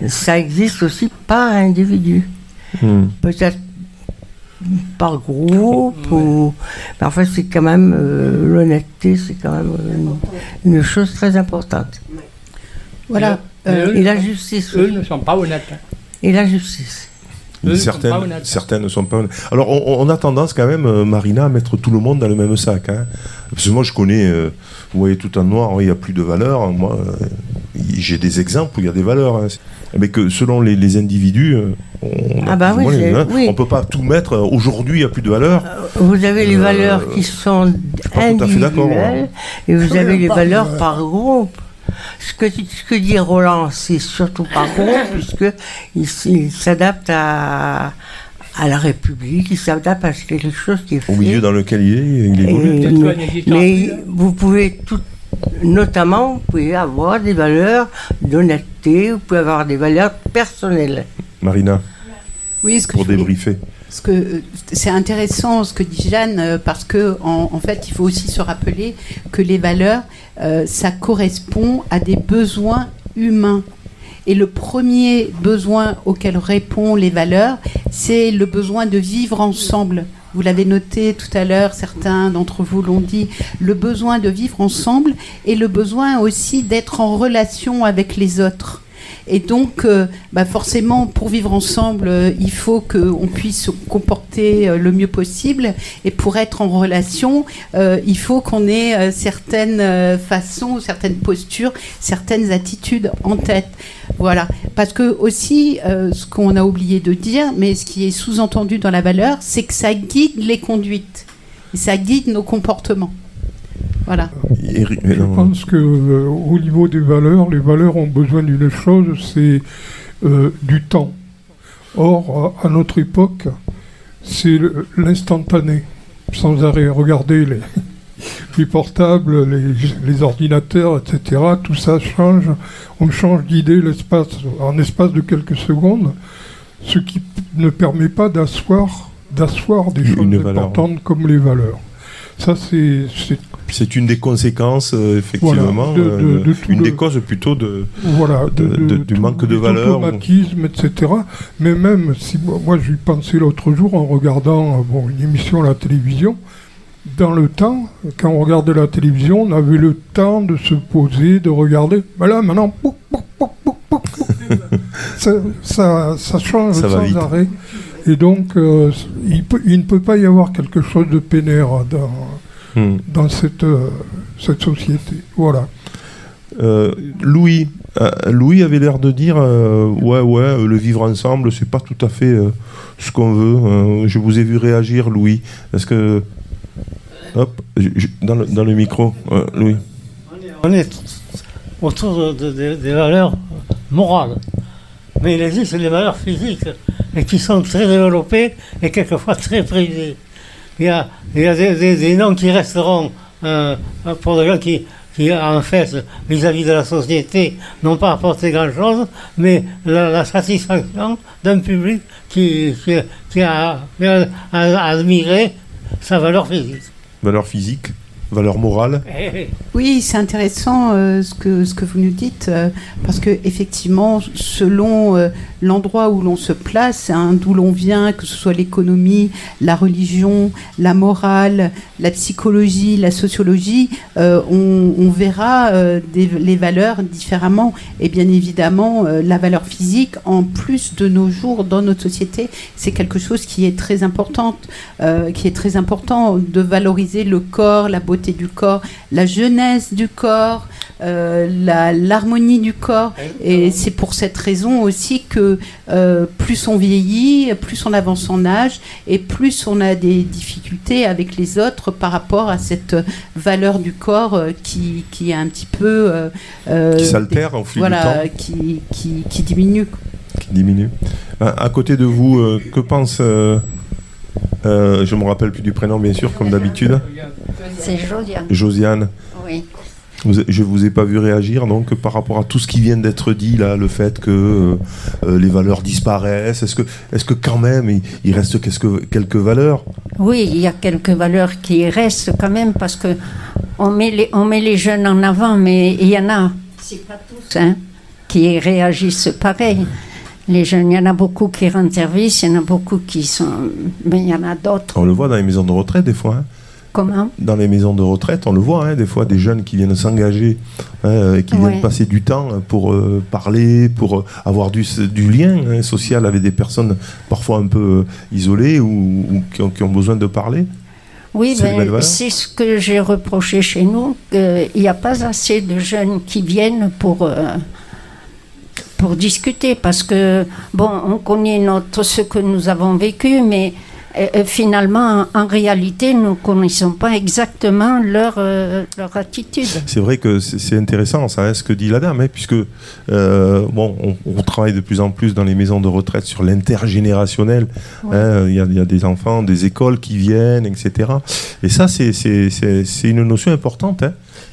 ça existe aussi par individu. Hmm. Peut-être par groupe ou parfois c'est quand même euh, l'honnêteté c'est quand même une, une chose très importante Voilà. Et eux, et la justice Eux ne sont pas honnêtes. Et la justice Eux ne certaines, ne sont pas honnêtes. Alors, on, on a tendance quand même, euh, Marina, à mettre tout le monde dans le même sac. hein. Parce que moi, je connais, euh, vous voyez, tout en noir, il n'y a plus de valeur. Moi, euh, j'ai des exemples où il y a des valeurs, hein. mais que selon les, les individus, on Ah bah oui, hein. oui. on peut pas tout mettre. Aujourd'hui, il y a plus de valeurs. Vous avez les Euh, valeurs qui sont pas tout à fait d'accord, individuelles et vous avez les valeurs par groupe. Ce que, tu- ce que dit Roland, c'est surtout par groupe, [laughs] puisque il, s'adapte à, à la République, il s'adapte à quelque chose qui est fait. Au milieu dans lequel il est, il évolue. Et- mais vous pouvez tout, notamment, vous pouvez avoir des valeurs d'honnêteté, vous pouvez avoir des valeurs personnelles. Marina, Oui, ce que pour je voulais- débriefer. Ce que c'est intéressant ce que dit Jeanne euh, parce que en, en fait il faut aussi se rappeler que les valeurs euh, ça correspond à des besoins humains et le premier besoin auquel répondent les valeurs c'est le besoin de vivre ensemble vous l'avez noté tout à l'heure, certains d'entre vous l'ont dit, le besoin de vivre ensemble et le besoin aussi d'être en relation avec les autres. Et donc, euh, bah forcément, pour vivre ensemble, euh, il faut qu'on puisse se comporter euh, le mieux possible. Et pour être en relation, il faut qu'on ait certaines façons, certaines postures, certaines attitudes en tête. Voilà. Parce que aussi, ce qu'on a oublié de dire, mais ce qui est sous-entendu dans la valeur, c'est que ça guide les conduites. Ça guide nos comportements. Voilà. Je pense que euh, au niveau des valeurs, les valeurs ont besoin d'une chose, c'est euh, du temps. Or, à notre époque, c'est l'instantané, sans arrêt. Regardez les, [laughs] les portables, les, les ordinateurs, etc. Tout ça change. On change d'idée l'espace, en espace de quelques secondes, ce qui ne permet pas d'asseoir, d'asseoir des Une choses valeur. importantes comme les valeurs. Ça, c'est c'est une des conséquences, euh, effectivement, Voilà, de- de- euh, de une le- des causes plutôt de, voilà, du manque de valeur. automatismes, etc. Mais même si moi, j'y pensais l'autre jour en regardant euh, bon, une émission à la télévision, dans le temps, quand on regardait la télévision, on avait le temps de se poser, de regarder. Mais là, maintenant, [laughs] ça, ça, ça change Ça sans arrêt. Et donc, euh, il, peut- il ne peut pas y avoir quelque chose de pénère dans, Hmm. dans cette, euh, cette société. Voilà. Euh, Louis, euh, Louis avait l'air de dire euh, ouais ouais euh, le vivre ensemble c'est pas tout à fait euh, ce qu'on veut. Euh, je vous ai vu réagir Louis. Est-ce que hop dans, le, dans le micro euh, Louis. On est autour de- de- de- des valeurs morales. Mais il existe des valeurs physiques et qui sont très développées et quelquefois très prisées. Il y a, des, noms qui resteront euh, pour des gens qui, en fait, vis-à-vis de la société, n'ont pas apporté grand-chose, mais la, satisfaction d'un public qui, a admiré sa valeur physique. Valeur physique, valeur morale. Oui, c'est intéressant euh, ce, que, vous nous dites, euh, parce que effectivement, selon euh, l'endroit où l'on se place, hein, d'où l'on vient, que ce soit l'économie, la religion, la morale, la psychologie, la sociologie, on, verra les valeurs différemment. Et bien évidemment, la valeur physique, en plus de nos jours dans notre société, c'est quelque chose qui est très important, euh, qui est très important de valoriser le corps, la beauté du corps, la jeunesse du corps, euh, l'harmonie du corps. Et c'est pour cette raison aussi que euh, plus on vieillit, plus on avance en âge, et plus on a des difficultés avec les autres par rapport à cette valeur du corps euh, qui, qui est un petit peu... euh, Qui s'altère au fil du voilà, temps. Qui, qui, qui diminue. qui diminue. À, à côté de vous, que pense euh, je me rappelle plus du prénom bien sûr comme d'habitude. C'est Josiane. Josiane. Oui. Vous- je vous ai pas vu réagir donc par rapport à tout ce qui vient d'être dit là, le fait que euh, euh, les valeurs disparaissent. Est-ce que, est-ce que quand même il, il reste quelques, quelques valeurs? Oui, il y a quelques valeurs qui restent quand même parce que on met les, on met les jeunes en avant, mais il y en a, c'est pas tous, hein, qui réagissent pareil. Les jeunes, il y en a beaucoup qui rendent service, il y en a beaucoup qui sont. Mais il y en a d'autres. On le voit dans les maisons de retraite des fois. hein. Comment? Dans les maisons de retraite, on le voit hein, des fois des jeunes qui viennent s'engager, hein, et qui Ouais. viennent passer du temps pour euh, parler, pour euh, avoir du, du lien hein, social avec des personnes parfois un peu euh, isolées ou, ou qui, ont, qui ont besoin de parler. Oui, C'est ben, ce que j'ai reproché chez nous. qu'il n'y a pas assez de jeunes qui viennent pour, euh, pour discuter. Parce que, bon, on connaît notre, ce que nous avons vécu, mais euh, euh, finalement, en, réalité, nous ne connaissons pas exactement leur, euh, leur attitude. C'est vrai que c'est intéressant ça, hein, ce que dit la dame, hein, puisque euh, bon, on, on travaille de plus en plus dans les maisons de retraite sur l'intergénérationnel. hein, Il y, y a des enfants, des écoles qui viennent, etc. Et ça, c'est- une notion importante.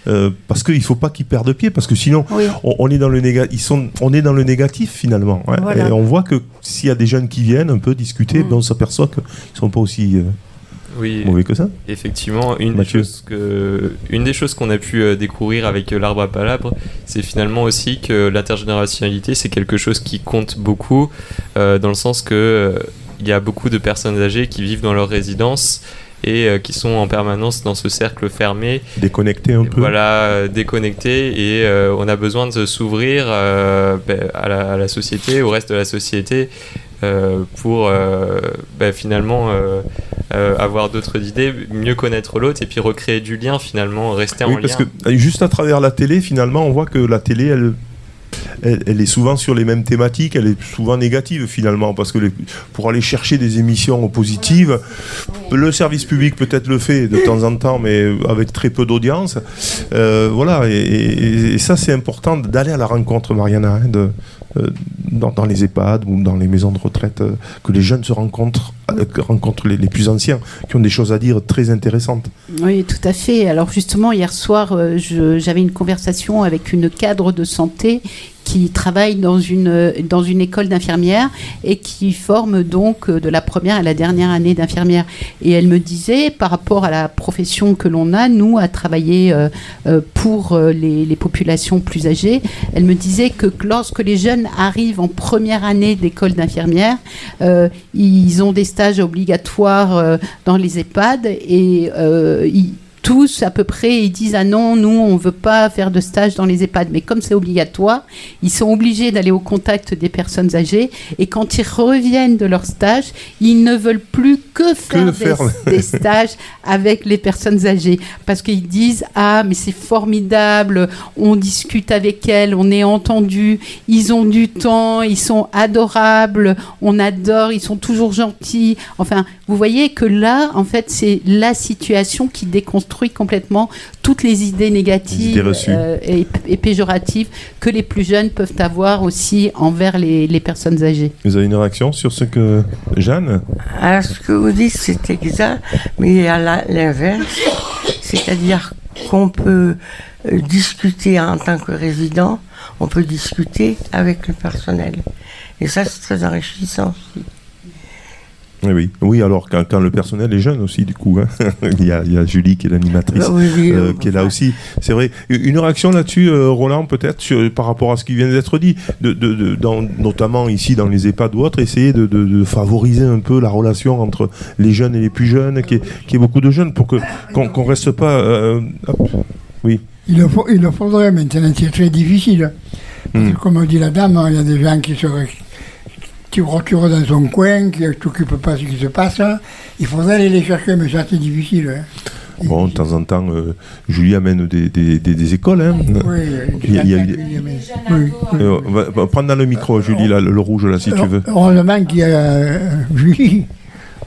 Euh, parce qu'il ne faut pas qu'ils perdent pied, parce que sinon, Oui. on, on est dans le néga- ils sont, on est dans le négatif finalement. Voilà. Et on voit que s'il y a des jeunes qui viennent un peu discuter, ben, on s'aperçoit qu'ils ne sont pas aussi euh, Oui, mauvais que ça. Effectivement, une des Mathieu. choses que, une des choses qu'on a pu euh, découvrir avec l'arbre à palabres, c'est finalement aussi que l'intergénérationnalité, c'est quelque chose qui compte beaucoup, euh, dans le sens que il y a beaucoup de personnes âgées qui vivent dans leur résidence et euh, qui sont en permanence dans ce cercle fermé, Déconnecter un peu. voilà, euh, déconnectés, et euh, on a besoin de s'ouvrir ben, à, la, à la société, au reste de la société, pour ben, finalement avoir d'autres idées, mieux connaître l'autre, et puis recréer du lien finalement, rester Oui, en parce lien. que juste à travers la télé, finalement, on voit que la télé, elle, elle, est souvent sur les mêmes thématiques, elle est souvent négative finalement, parce que pour aller chercher des émissions positives, le service public peut-être le fait de temps en temps, mais avec très peu d'audience. Euh, voilà, et, ça c'est important d'aller à la rencontre, Mariana, hein, euh, dans, dans les EHPAD ou dans les maisons de retraite, euh, que les jeunes se rencontrent, euh, que rencontrent les, les plus anciens, qui ont des choses à dire très intéressantes. Oui, tout à fait. Alors justement, hier soir, euh, j'avais une conversation avec une cadre de santé qui travaille dans une, dans une école d'infirmières et qui forme donc euh, de la première à la dernière année d'infirmière. Et elle me disait, par rapport à la profession que l'on a, nous, à travailler euh, euh, pour les, populations plus âgées, elle me disait que lorsque les jeunes arrivent en première année d'école d'infirmière, ils ont des stages obligatoires dans les EHPAD et ils- tous à peu près ils disent ah non nous on veut pas faire de stage dans les EHPAD. Mais comme c'est obligatoire ils sont obligés d'aller au contact des personnes âgées. Et quand ils reviennent de leur stage ils ne veulent plus que faire, des, faire. [laughs] des stages avec les personnes âgées. Parce qu'ils disent ah mais c'est formidable on discute avec elles on est entendu ils ont du temps ils sont adorables on adore ils sont toujours gentils. Enfin vous voyez que là en fait c'est la situation qui déconstruit complètement toutes les idées négatives Les idées reçues. euh, et, et péjoratives que les plus jeunes peuvent avoir aussi envers les, les personnes âgées Vous avez une réaction sur ce que Jeanne Alors, ce que vous dites, c'est exact, mais il y a la- l'inverse, c'est-à-dire qu'on peut discuter en tant que résident, on peut discuter avec le personnel. Et ça, c'est très enrichissant aussi. Eh oui, oui. Alors quand, quand le personnel est jeune aussi, du coup, hein. [laughs] il, y a, il y a Julie qui est l'animatrice, oui, oui, euh, qui est là aussi. C'est vrai. Une réaction là-dessus, euh, Roland, peut-être par rapport à ce qui vient d'être dit, de, de- de- dans- notamment ici dans les EHPAD ou autres, essayer de, favoriser un peu la relation entre les jeunes et les plus jeunes, qu'il y ait, qu'il y ait beaucoup de jeunes pour que qu'on qu'on reste pas. euh, hop. Oui. Il le, faut- il le faudrait maintenant, c'est très difficile. Parce que, Hmm. comme dit la dame, il y a des gens qui se qui reculent dans son coin, qui ne s'occupent pas de ce qui se passe. Il faudrait aller les chercher, mais ça c'est difficile. hein. Bon, de temps en temps, euh, Julie amène des, des- des- des écoles. Hein. Oui, Il y a- il y a eu des- oui, oui. Euh, va, va prendre dans le micro, Julie, là, le, le rouge, là, si tu veux. Heureusement qu'il y a euh, Julie.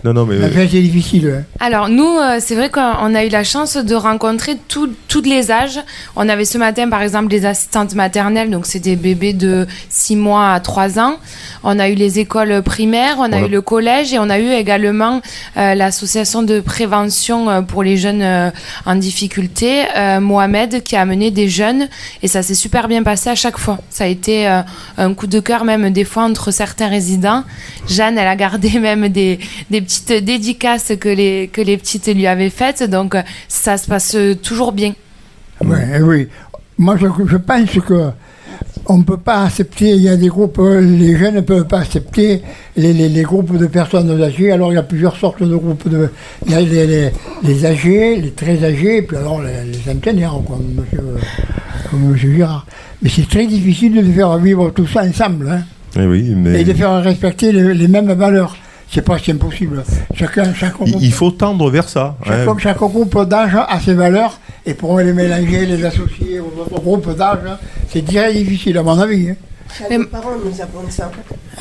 Non, non, mais. La fait, c'est difficile. hein. Alors nous, euh, c'est vrai qu'on on a eu la chance de rencontrer tout- tous les âges. On avait ce matin, par exemple, des assistantes maternelles, donc c'est des bébés de 6 mois à 3 ans. On a eu les écoles primaires, on a Voilà. eu le collège et on a eu également euh, l'association de prévention euh, pour les jeunes euh, en difficulté, euh, Mohamed, qui a amené des jeunes et ça s'est super bien passé à chaque fois. Ça a été euh, un coup de cœur même des fois entre certains résidents. Jeanne, elle a gardé [laughs] même des, des petites dédicaces que les, que les petites lui avaient faites, donc euh, ça se passe toujours bien. Ouais, oui. Moi, je, je pense que on ne peut pas accepter, il y a des groupes, euh, les jeunes ne peuvent pas accepter les, les- les groupes de personnes âgées. Alors, il y a plusieurs sortes de groupes. De, il y a les, les- les âgés, les très âgés, et puis alors les, les centenaires, comme monsieur, comme monsieur Girard. Mais c'est très difficile de faire vivre tout ça ensemble. hein. Eh oui, mais. Et de faire respecter les, les mêmes valeurs. C'est pas si impossible. Chacun, chaque Il, il faut tendre vers ça. Chaque, chaque groupe d'âge a ses valeurs et pour les mélanger, les associer au, au groupe d'âge, c'est très difficile à mon avis. hein. C'est à nos parents de nous apprendre ça.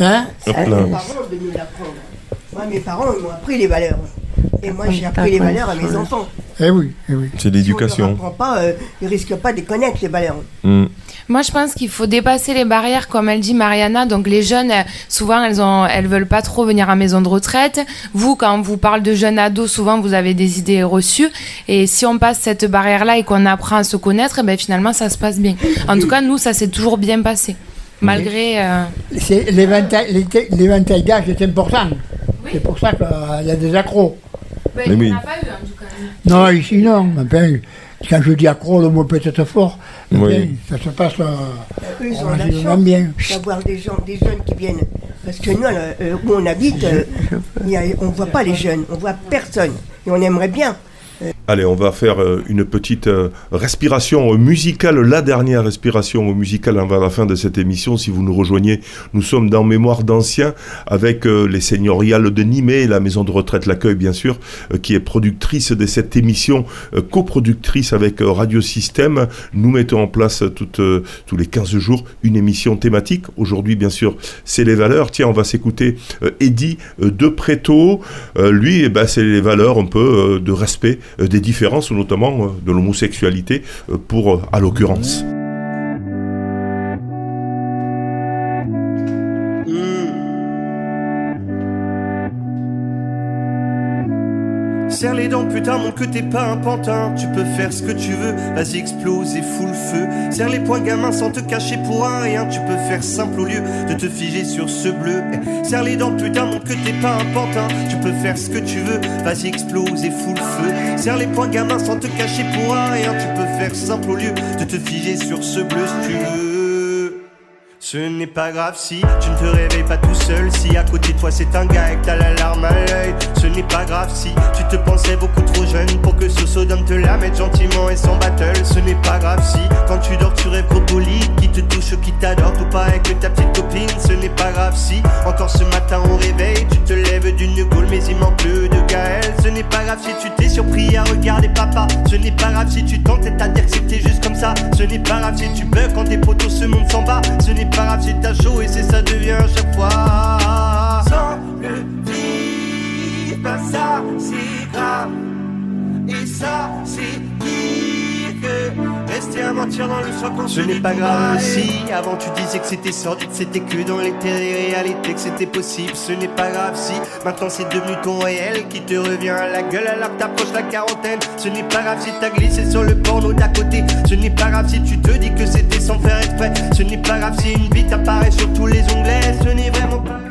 Hein? C'est à nos parents de nous l'apprendre. Moi, mes parents, ils m'ont appris les valeurs. Et moi, j'ai appris les valeurs à mes enfants. Eh oui, eh oui. C'est l'éducation. On pas, euh, ils risquent pas de connaître, les valeurs. Mm. Moi, je pense qu'il faut dépasser les barrières, comme elle dit Mariana. Donc, les jeunes, euh, souvent, elles ont, elles veulent pas trop venir à maison de retraite. Vous, quand on vous parle de jeunes ados, souvent, vous avez des idées reçues. Et si on passe cette barrière-là et qu'on apprend à se connaître, eh ben, finalement, ça se passe bien. En tout cas, nous, ça s'est toujours bien passé. Malgré. euh, l'éventail d'âge est important. C'est pour ça qu'il y a des accros. Ben, Mais il en a pas eu, en tout cas. Non, ici non. Enfin, quand je dis accro, le mot peut être fort. mais Oui. bien, ça se passe euh, Eux, ils ont la chance bien. d'avoir des gens, des jeunes qui viennent. Parce que nous, euh, euh, où on habite, euh, a- on ne voit pas les jeunes, on voit personne. Et on aimerait bien. Allez, on va faire euh, une petite euh, respiration musicale, la dernière respiration musicale avant la fin de cette émission. Si vous nous rejoignez, nous sommes dans Mémoire d'Anciens avec euh, les seigneuriales de Nîmes et la maison de retraite L'Accueil, bien sûr, qui est productrice de cette émission, coproductrice avec Radio Système. Nous mettons en place tous les 15 jours une émission thématique. Aujourd'hui, bien sûr, c'est les valeurs. Tiens, on va s'écouter euh, de Préto. Lui, eh ben, c'est les valeurs un peu de respect des différences, notamment euh, de l'homosexualité, euh, pour, euh, à l'occurrence. Serre les dents, putain, montre que t'es pas un pantin. Tu peux faire ce que tu veux, vas-y, explose et fous le feu. Serre les poings, gamin, sans te cacher pour un rien. Tu peux faire simple au lieu de te figer sur ce bleu. Eh, Serre les dents, putain, montre que t'es pas un pantin. Tu peux faire ce que tu veux, vas-y, explose et fous le feu. Serre les poings, gamin, sans te cacher pour un rien. Tu peux faire simple au lieu de te figer sur ce bleu si tu veux. Ce n'est pas grave si tu ne te réveilles pas tout seul. Si à côté de toi c'est un gars et que la larme à l'œil. Ce n'est pas grave si tu te pensais beaucoup trop jeune pour que ce sodome te la mette gentiment et sans battle. Ce n'est pas grave si quand tu dors tu rêves au poli qui te touche, qui t'adore, tout pareil que ta petite copine. Ce n'est pas grave si encore ce matin au réveil tu te lèves d'une gaule mais il manque plus de Gaël. Ce n'est pas grave si tu t'es surpris à regarder papa. Ce n'est pas grave si tu t'entêtes à dire que c'était juste comme ça. Ce n'est pas grave si tu bugs quand tes potos se montent s'en bas. Ce n'est pas si t'as chaud et c'est ça devient rester à mentir dans le soir quand Ce n'est pas grave si avant tu disais que c'était sordide, c'était que dans les réalités que c'était possible. Ce n'est pas grave si maintenant c'est devenu ton réel qui te revient à la gueule alors que t'approches la quarantaine. Ce n'est pas grave si t'as glissé sur le porno d'à côté. Ce n'est pas grave si tu te dis que c'était sans faire exprès. Ce n'est pas grave si une bite apparaît sur tous les onglets. Ce n'est vraiment pas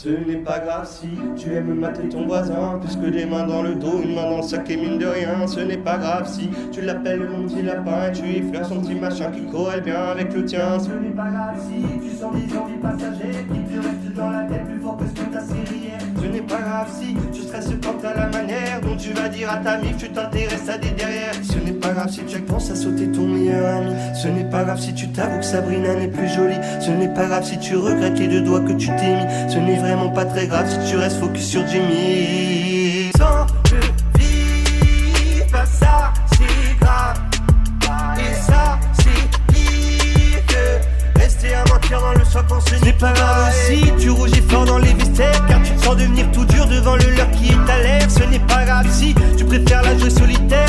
Ce n'est pas grave si tu aimes mater ton voisin, puisque des mains dans le dos, une main dans le sac et mine de rien. Ce n'est pas grave si tu l'appelles mon petit lapin et tu effleures son petit machin qui corrèle bien avec le tien. Ce n'est pas grave si tu des envies passagères qui te restent dans la tête plus fort que ce que ta série. Ce n'est pas grave si tu stresses quand t'as la manière dont tu vas dire à ta mif tu t'intéresses à des derrière. Ce n'est pas grave si tu penses à sauter ton meilleur ami. Ce n'est pas grave si tu t'avoues que Sabrina n'est plus jolie. Ce n'est pas grave si tu regrettes les deux doigts que tu t'es mis. Ce n'est vraiment pas très grave si tu restes focus sur Jimmy. Sans le vivre, bah ça c'est grave. Et ça c'est pire que rester à mentir dans ce n'est pas grave si tu rougis fort dans les vestiaires car tu te sens devenir tout dur devant le leur qui est à l'air. Ce n'est pas grave si tu préfères la jouer solitaire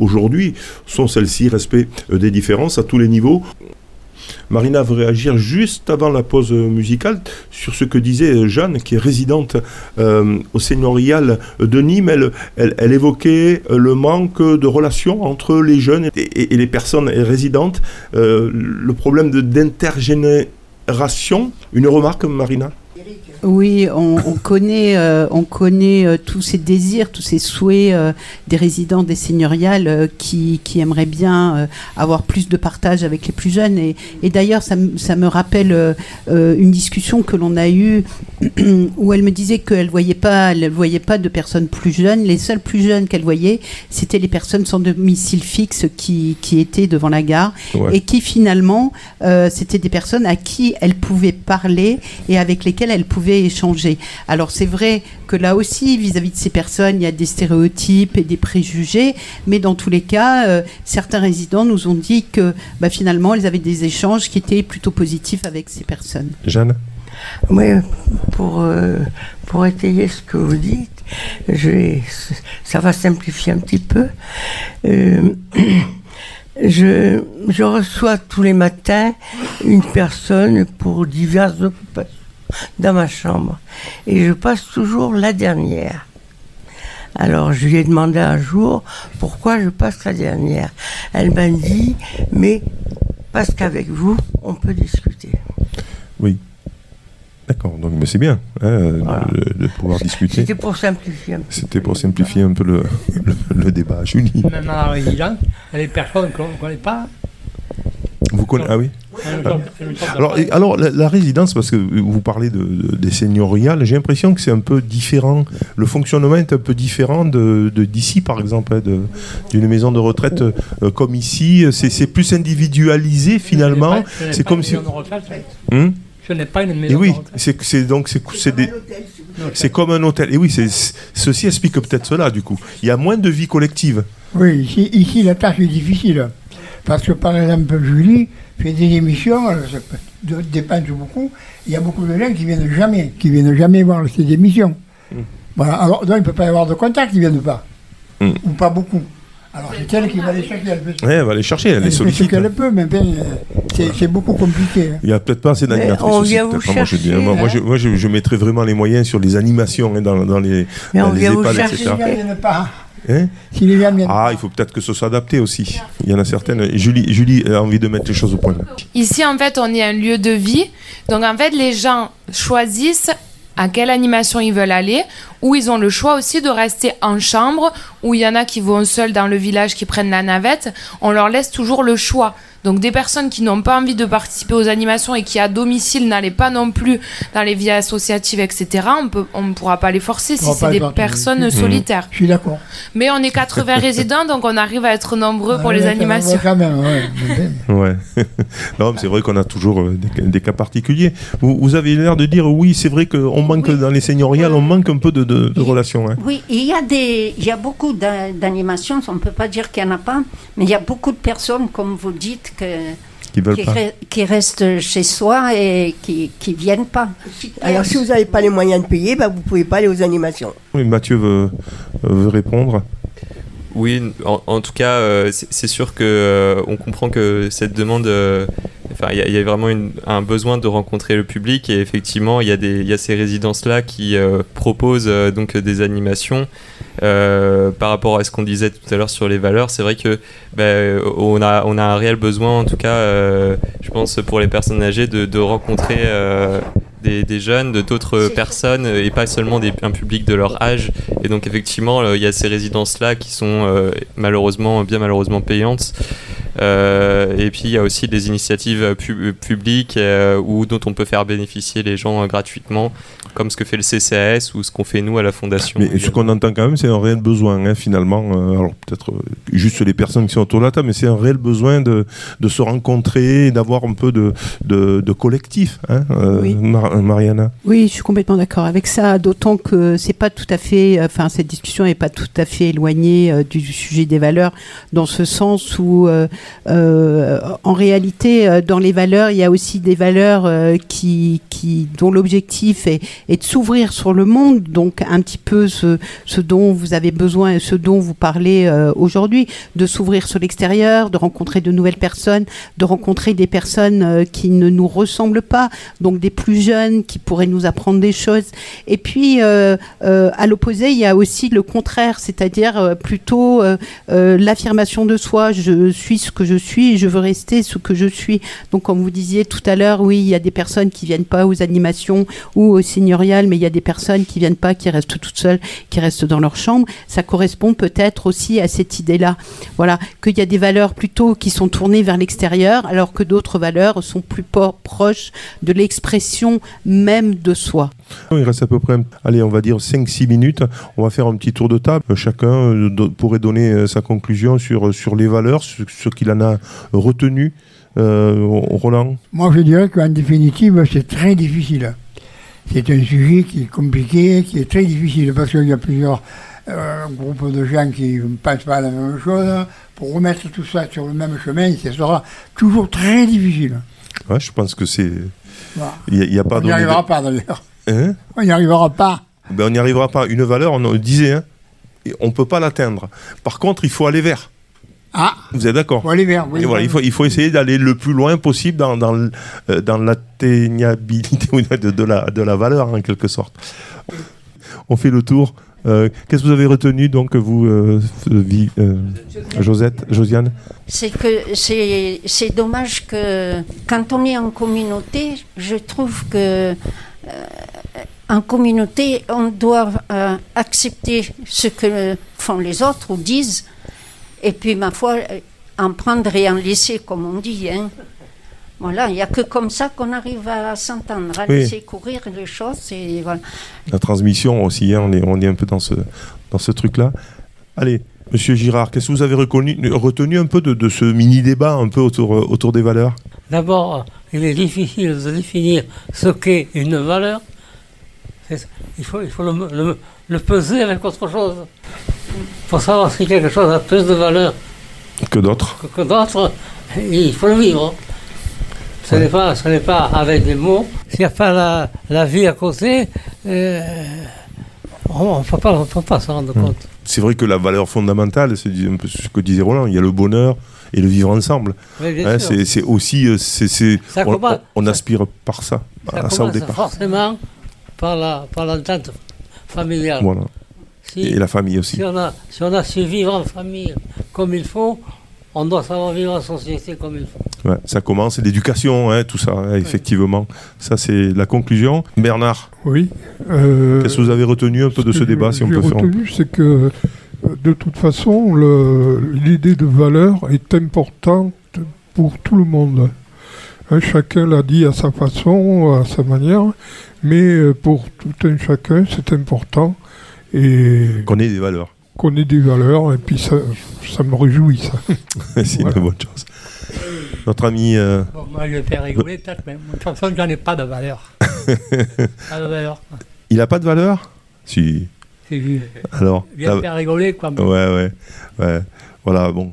aujourd'hui sont celles-ci, respect euh, des différences à tous les niveaux. Marina veut réagir juste avant la pause musicale sur ce que disait Jeanne, qui est résidente euh, au seigneurial de Nîmes. Elle, elle, évoquait le manque de relations entre les jeunes et, les personnes résidentes, euh, le problème d'intergénération. Une remarque, Marina? Oui, on, on connaît, euh, on connaît euh, tous ces désirs, tous ces souhaits euh, des résidents des seigneuriales euh, qui, qui, aimeraient bien euh, avoir plus de partage avec les plus jeunes. Et, et d'ailleurs, ça, ça, me rappelle euh, une discussion que l'on a eue [clears throat] où elle me disait qu'elle voyait pas, elle voyait pas de personnes plus jeunes. Les seules plus jeunes qu'elle voyait, c'était les personnes sans domicile fixe qui, qui étaient devant la gare ouais. et qui finalement, c'était des personnes à qui elle pouvait parler et avec lesquelles elle pouvait échanger. Alors c'est vrai que là aussi, vis-à-vis -vis de ces personnes, il y a des stéréotypes et des préjugés, mais dans tous les cas, euh, certains résidents nous ont dit que bah, finalement, ils avaient des échanges qui étaient plutôt positifs avec ces personnes. Jeanne Oui, pour, euh, pour étayer ce que vous dites, je vais, ça va simplifier un petit peu. Euh, [clears throat] je, je reçois tous les matins une personne pour diverses occupations dans ma chambre. Et je passe toujours la dernière. Alors je lui ai demandé un jour pourquoi je passe la dernière. Elle m'a dit, mais parce qu'avec vous, on peut discuter. Oui. D'accord, donc mais c'est bien hein, voilà. de, de, pouvoir discuter. C'était pour simplifier un peu. C'était pour simplifier un peu le, le, le débat. Julie. Même à la résidence, il y a des personnes qu'on ne connaît pas. Vous connaissez Ah oui? Alors, alors la, la, résidence, parce que vous parlez de, de des seigneuriales, j'ai l'impression que c'est un peu différent. Le fonctionnement est un peu différent de d'ici, par exemple, hein, d'une maison de retraite euh, comme ici. C'est plus individualisé finalement. C'est comme si. Hum ce n'est pas une maison Et oui, c'est donc c'est des. C'est comme un hôtel. Et oui, ceci explique peut-être cela, du coup. Il y a moins de vie collective. Oui, ici, ici la tâche est difficile. Parce que, par exemple, Julie fait des émissions, ça dépend beaucoup. Il y a beaucoup de gens qui viennent jamais, qui viennent jamais voir ces émissions. Mm. Voilà. Alors, donc, il ne peut pas y avoir de contact, ils ne viennent pas. Mm. Ou pas beaucoup. Alors, c'est elle qui va les chercher. Elle, peut... ouais, elle va les chercher, elle, elle les sollicite. ce qu'elle peut, mais ben, c'est beaucoup compliqué. Il n'y a peut-être pas assez d'animatrices. Moi, je, dis, hein. moi, je, moi je, je, mettrais vraiment les moyens sur les animations hein, dans, dans, les, mais dans les EHPAD, etc. Pas. Hein si les gens ah, il faut peut-être que ce soit adapté aussi. Il y en a certaines. Julie, Julie a envie de mettre les choses au point. Ici, en fait, on est un lieu de vie. Donc, en fait, les gens choisissent à quelle animation ils veulent aller, ou ils ont le choix aussi de rester en chambre, ou il y en a qui vont seuls dans le village, qui prennent la navette. On leur laisse toujours le choix. Donc des personnes qui n'ont pas envie de participer aux animations et qui à domicile n'allaient pas non plus dans les vies associatives, etc., on ne pourra pas les forcer si c'est des personnes mmh. solitaires. Je suis d'accord. Mais on est 80 [laughs] résidents, donc on arrive à être nombreux ah, pour les animations. Quand même, ouais. ouais. [laughs] non, c'est vrai qu'on a toujours euh, des, des, cas particuliers. Vous, vous avez l'air de dire oui, c'est vrai qu'on manque oui. dans les seigneuriales, on manque un peu de, de, de relations. Hein. Oui, il y a des, il y a beaucoup d'animations. On ne peut pas dire qu'il n'y en a pas, mais il y a beaucoup de personnes, comme vous dites que, qui, qui, re, qui, restent chez soi et qui ne viennent pas. Alors si vous n'avez pas les moyens de payer, bah, vous ne pouvez pas aller aux animations. Oui, Mathieu veut, veut répondre. Oui, en, tout cas, euh, c'est sûr que euh, on comprend que cette demande, euh, il y, a vraiment un besoin de rencontrer le public et effectivement, il y a ces résidences là qui proposent donc des animations. Par rapport à ce qu'on disait tout à l'heure sur les valeurs, c'est vrai que ben, on, a, un réel besoin, en tout cas, je pense, pour les personnes âgées, de, rencontrer des, des, jeunes, de d'autres personnes, et pas seulement des, un public de leur âge. Et donc, effectivement, il y a ces résidences-là qui sont malheureusement, bien malheureusement payantes. Euh, et puis il y a aussi des initiatives pu publiques euh, ou dont on peut faire bénéficier les gens euh, gratuitement, comme ce que fait le CCAS ou ce qu'on fait nous à la fondation. Mais ce qu'on entend quand même, c'est un réel besoin hein, finalement. alors peut-être juste les personnes qui sont autour de la table, mais c'est un réel besoin de, de se rencontrer, d'avoir un peu de, de, de collectif. Hein, oui. Mar Mariana. Oui, je suis complètement d'accord avec ça. D'autant que c'est pas tout à fait, enfin cette discussion n'est pas tout à fait éloignée du sujet des valeurs, dans ce sens où euh, en réalité, euh, dans les valeurs, il y a aussi des valeurs euh, qui, qui, dont l'objectif est, de s'ouvrir sur le monde, donc un petit peu ce, dont vous avez besoin et ce dont vous parlez euh, aujourd'hui, de s'ouvrir sur l'extérieur, de rencontrer de nouvelles personnes, de rencontrer des personnes euh, qui ne nous ressemblent pas, donc des plus jeunes qui pourraient nous apprendre des choses. Et puis, euh, euh, à l'opposé, il y a aussi le contraire, c'est-à-dire euh, plutôt euh, euh, l'affirmation de soi. Je suis ce que je suis et je veux rester ce que je suis. Donc, comme vous disiez tout à l'heure, oui, il y a des personnes qui viennent pas aux animations ou au seigneurial, mais il y a des personnes qui viennent pas, qui restent toutes seules, qui restent dans leur chambre. Ça correspond peut-être aussi à cette idée-là. Voilà, qu'il y a des valeurs plutôt qui sont tournées vers l'extérieur, alors que d'autres valeurs sont plus proches de l'expression même de soi. Il reste à peu près, allez, on va dire 5-6 minutes. On va faire un petit tour de table. Chacun euh, pourrait donner euh, sa conclusion sur, sur les valeurs, ce, ce qu'il en a retenu. Euh, Roland Moi, je dirais qu'en définitive, c'est très difficile. C'est un sujet qui est compliqué, qui est très difficile, parce qu'il y a plusieurs euh, groupes de gens qui ne pensent pas à la même chose. Pour remettre tout ça sur le même chemin, ce sera toujours très difficile. Ouais, je pense que c'est. Voilà. Il n'y a, a pas On n'y de- arrivera pas, d'ailleurs. Hein On n'y arrivera pas. Ben, on n'y arrivera pas. Une valeur, on le disait, hein, et on ne peut pas l'atteindre. Par contre, il faut aller vers. Ah Vous êtes d'accord Faut aller vers, oui. Et voilà, il, faut, il faut essayer d'aller le plus loin possible dans, dans, euh, dans l'atteignabilité [laughs] de, de la, de la valeur, en quelque sorte. On fait le tour. Euh, Qu'est-ce que vous avez retenu, donc, vous, euh, euh, Josette, Josiane? C'est que c'est c'est dommage que quand on est en communauté, je trouve que euh, en communauté, on doit euh, accepter ce que font les autres ou disent, et puis ma foi, euh, en prendre et en laisser, comme on dit. hein. Voilà, il n'y a que comme ça qu'on arrive à s'entendre, à Oui. laisser courir les choses. Et voilà. La transmission aussi, hein, on, est, on est un peu dans ce, dans ce truc-là. Allez, Monsieur Girard, qu'est-ce que vous avez reconnu, retenu un peu de, de ce mini-débat un peu autour, euh, autour des valeurs? D'abord, il est difficile de définir ce qu'est une valeur. Il faut, il faut le, le- le peser avec autre chose. Pour savoir si quelque chose a plus de valeur que d'autres. que, que d'autres, il faut le vivre. Ce n'est pas, ce n'est pas avec des mots. S'il n'y a pas la, la vie à côté, euh, on ne peut pas, on peut pas s'en rendre compte. C'est vrai que la valeur fondamentale, c'est un peu ce que disait Roland, il y a le bonheur et le vivre ensemble. Oui, Hein, c'est aussi, euh, c'est on, aspire par ça, Ça à ça au départ. forcément par la par l'entente familiale. Voilà. Si- Et la famille aussi. Si on, a, si on a su vivre en famille comme il faut, on doit savoir vivre en société comme il faut. Ouais, ça commence, l'éducation, hein, tout ça, hein, effectivement. Ça, c'est la conclusion. Bernard Oui. euh, Qu'est-ce que vous avez retenu un peu de ce débat, si on peut faire retenu, c'est que euh, de toute façon, l'idée de valeur est importante pour tout le monde. Hein, chacun l'a dit à sa façon, à sa manière, mais euh, pour tout un chacun, c'est important. Et Qu'on ait des valeurs. Qu'on ait des valeurs, et puis ça, ça me réjouit, ça. [laughs] c'est une bonne chose. Notre ami. euh, Bon, moi, je vais faire rigoler peut-être, mais de toute façon, j'en ai pas de valeur. [laughs] pas de valeur. il a pas de valeur? Si. Alors Viens la- me faire rigoler, quoi. Ouais, ouais, ouais. Voilà, bon.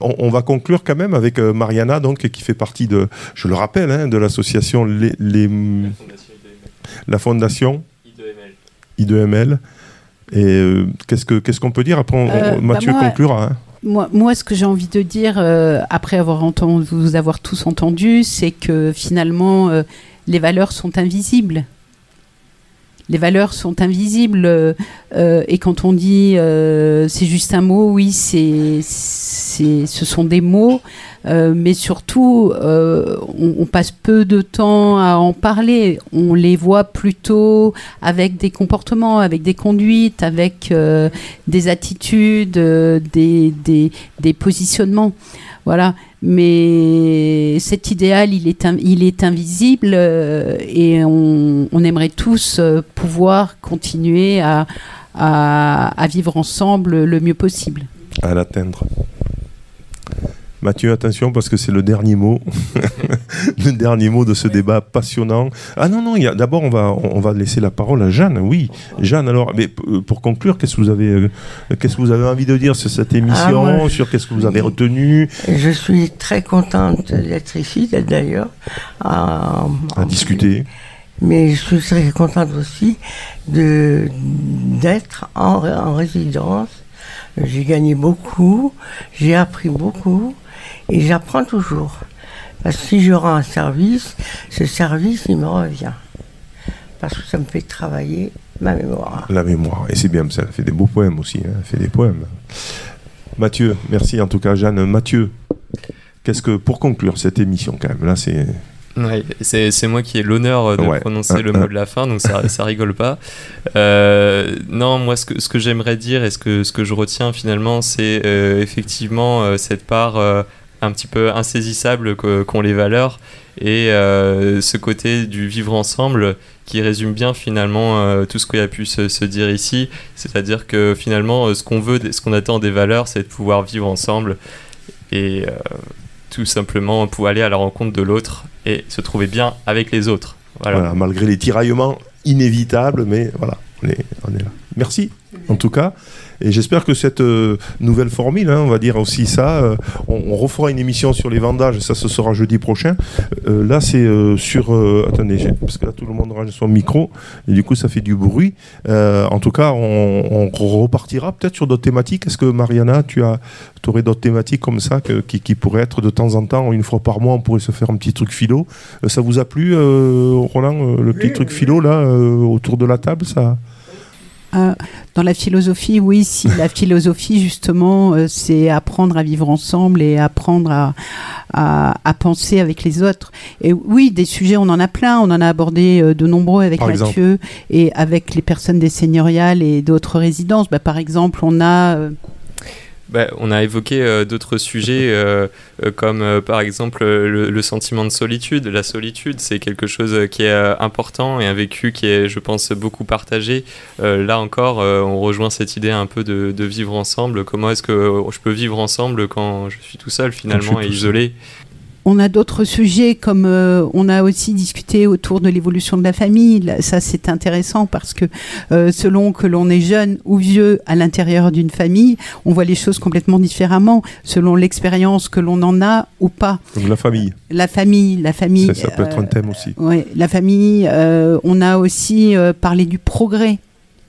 On, on va conclure quand même avec euh, Mariana, donc, qui fait partie de, je le rappelle, hein, de l'association les, les- la fondation I2ML. Et euh, qu'est-ce que qu'est-ce qu'on peut dire? Après on- Euh, on- Mathieu bah moi- conclura. hein. Moi, moi, ce que j'ai envie de dire, euh, après avoir entendu, vous avoir tous entendu, c'est que finalement, les valeurs sont invisibles. Les valeurs sont invisibles. euh, euh, et quand on dit euh, c'est juste un mot, oui, c'est, ce sont des mots. euh, mais surtout, euh, on, passe peu de temps à en parler. On les voit plutôt avec des comportements, avec des conduites, avec des attitudes, des, des, des positionnements. Voilà. Mais cet idéal, il est, il est invisible euh, et on, aimerait tous euh, pouvoir continuer à vivre ensemble le mieux possible. à l'atteindre. Mathieu, attention parce que c'est le dernier mot, [laughs] le dernier mot de ce débat passionnant. Ah non non, il y a- d'abord on va on va laisser la parole à Jeanne. Oui, Jeanne. Alors, mais euh, pour conclure, qu'est-ce que vous avez euh, qu'est-ce que vous avez envie de dire sur cette émission, Ah, moi, sur qu'est-ce que vous avez retenu? Je suis très contente d'être ici, d'être d'ailleurs. à- à discuter Mais je suis très contente aussi de d'être en, en résidence. J'ai gagné beaucoup, j'ai appris beaucoup et j'apprends toujours. Parce que si je rends un service, ce service, il me revient. Parce que ça me fait travailler ma mémoire. La mémoire. Et c'est bien, ça elle fait des beaux poèmes aussi. hein, Elle fait des poèmes. Mathieu, merci en tout cas, Jeanne. Mathieu, qu'est-ce que pour conclure cette émission quand même Là, c'est Ouais, c'est c'est moi qui ai l'honneur euh, de Ouais. prononcer le mot de la fin, donc ça, ça rigole pas. Euh, non, moi, ce que, ce que j'aimerais dire et ce que, ce que je retiens finalement, c'est euh, effectivement euh, cette part euh, un petit peu insaisissable qu'ont les valeurs et euh, ce côté du vivre ensemble qui résume bien finalement euh, tout ce qui a pu se, dire ici. C'est-à-dire que finalement, euh, ce qu'on veut, ce qu'on attend des valeurs, c'est de pouvoir vivre ensemble et tout simplement pouvoir aller à la rencontre de l'autre et se trouver bien avec les autres. Malgré les tiraillements inévitables, mais voilà, on est, on est là. Merci en tout cas. Et j'espère que cette euh, nouvelle formule, hein, on va dire aussi ça, euh, on, on refera une émission sur les vendages, ça ce sera jeudi prochain. Euh, là c'est euh, sur... euh, attendez, parce que là tout le monde range son micro, et du coup ça fait du bruit. Euh, en tout cas, on, on repartira peut-être sur d'autres thématiques. Est-ce que Mariana, tu as, aurais d'autres thématiques comme ça que- qui, qui pourraient être de temps en temps, une fois par mois, on pourrait se faire un petit truc philo? Euh, ça vous a plu, euh, Roland, euh, le petit truc philo là, euh, autour de la table ça? Euh, dans la philosophie, oui, si la philosophie, justement, euh, c'est apprendre à vivre ensemble et apprendre à, à, à penser avec les autres. Et oui, des sujets, on en a plein, on en a abordé euh, de nombreux avec Par Mathieu et avec les personnes des seigneuriales et d'autres résidences. Bah, par exemple, on a... Bah, on a évoqué euh, d'autres sujets euh, euh, comme par exemple le, le sentiment de solitude. La solitude, c'est quelque chose qui est important et un vécu qui est, je pense, beaucoup partagé. Là encore, on rejoint cette idée un peu de, de vivre ensemble. Comment est-ce que je peux vivre ensemble quand je suis tout seul finalement et seul. On a d'autres sujets comme euh, on a aussi discuté autour de l'évolution de la famille. Là, Ça, c'est intéressant parce que euh, selon que l'on est jeune ou vieux à l'intérieur d'une famille, on voit les choses complètement différemment selon l'expérience que l'on en a ou pas. La famille. La famille, la famille. Ça, ça peut être un thème aussi. Ouais, la famille. euh, on a aussi euh, parlé du progrès.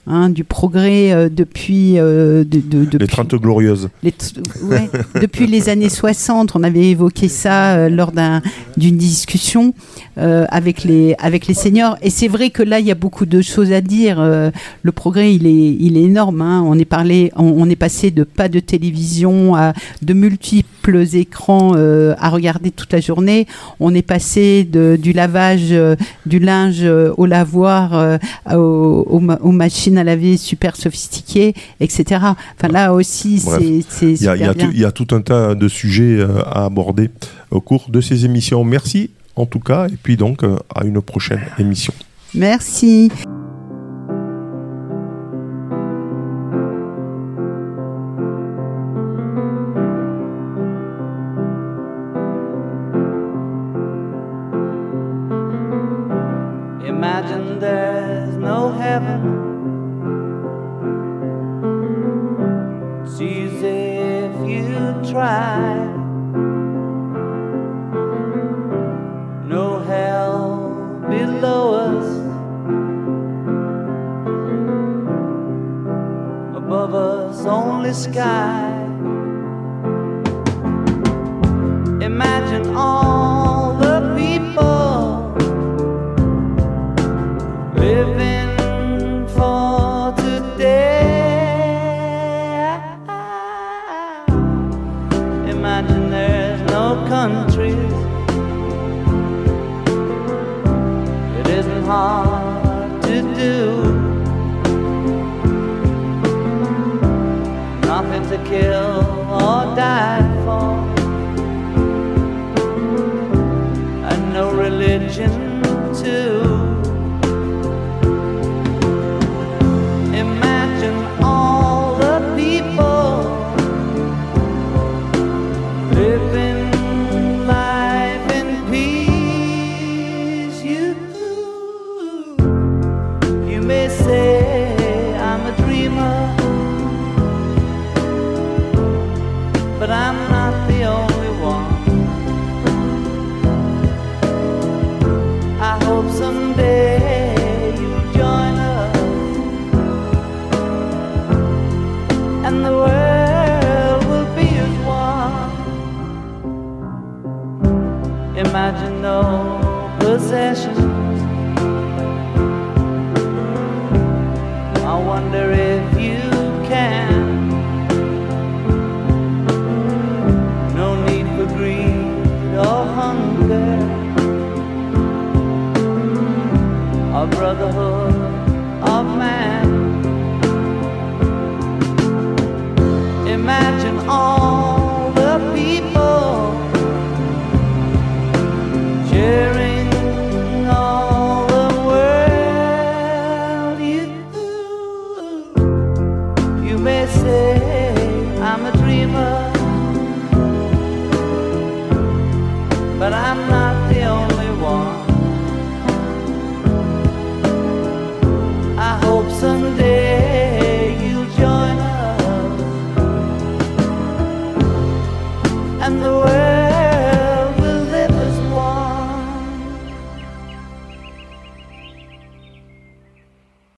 Hein, du progrès euh, depuis, euh, de, de- Les depuis 30 glorieuses. les t- ouais, [laughs] depuis les années 60, on avait évoqué ça euh, lors d'un- d'une discussion euh, avec, les, avec les seniors. Et c'est vrai que là, il y a beaucoup de choses à dire. Euh, le progrès, il est, il est énorme. hein. On, est parlé, on, on est passé de pas de télévision à de multiples écrans à regarder toute la journée. On est passé de, du lavage du linge au lavoir aux, aux aux machines à laver super sophistiquées, etc. Enfin là aussi, c'est y, y a tout- il y a tout un tas de sujets euh, à aborder au cours de ces émissions. Merci en tout cas, et puis donc euh, à une prochaine émission. Merci.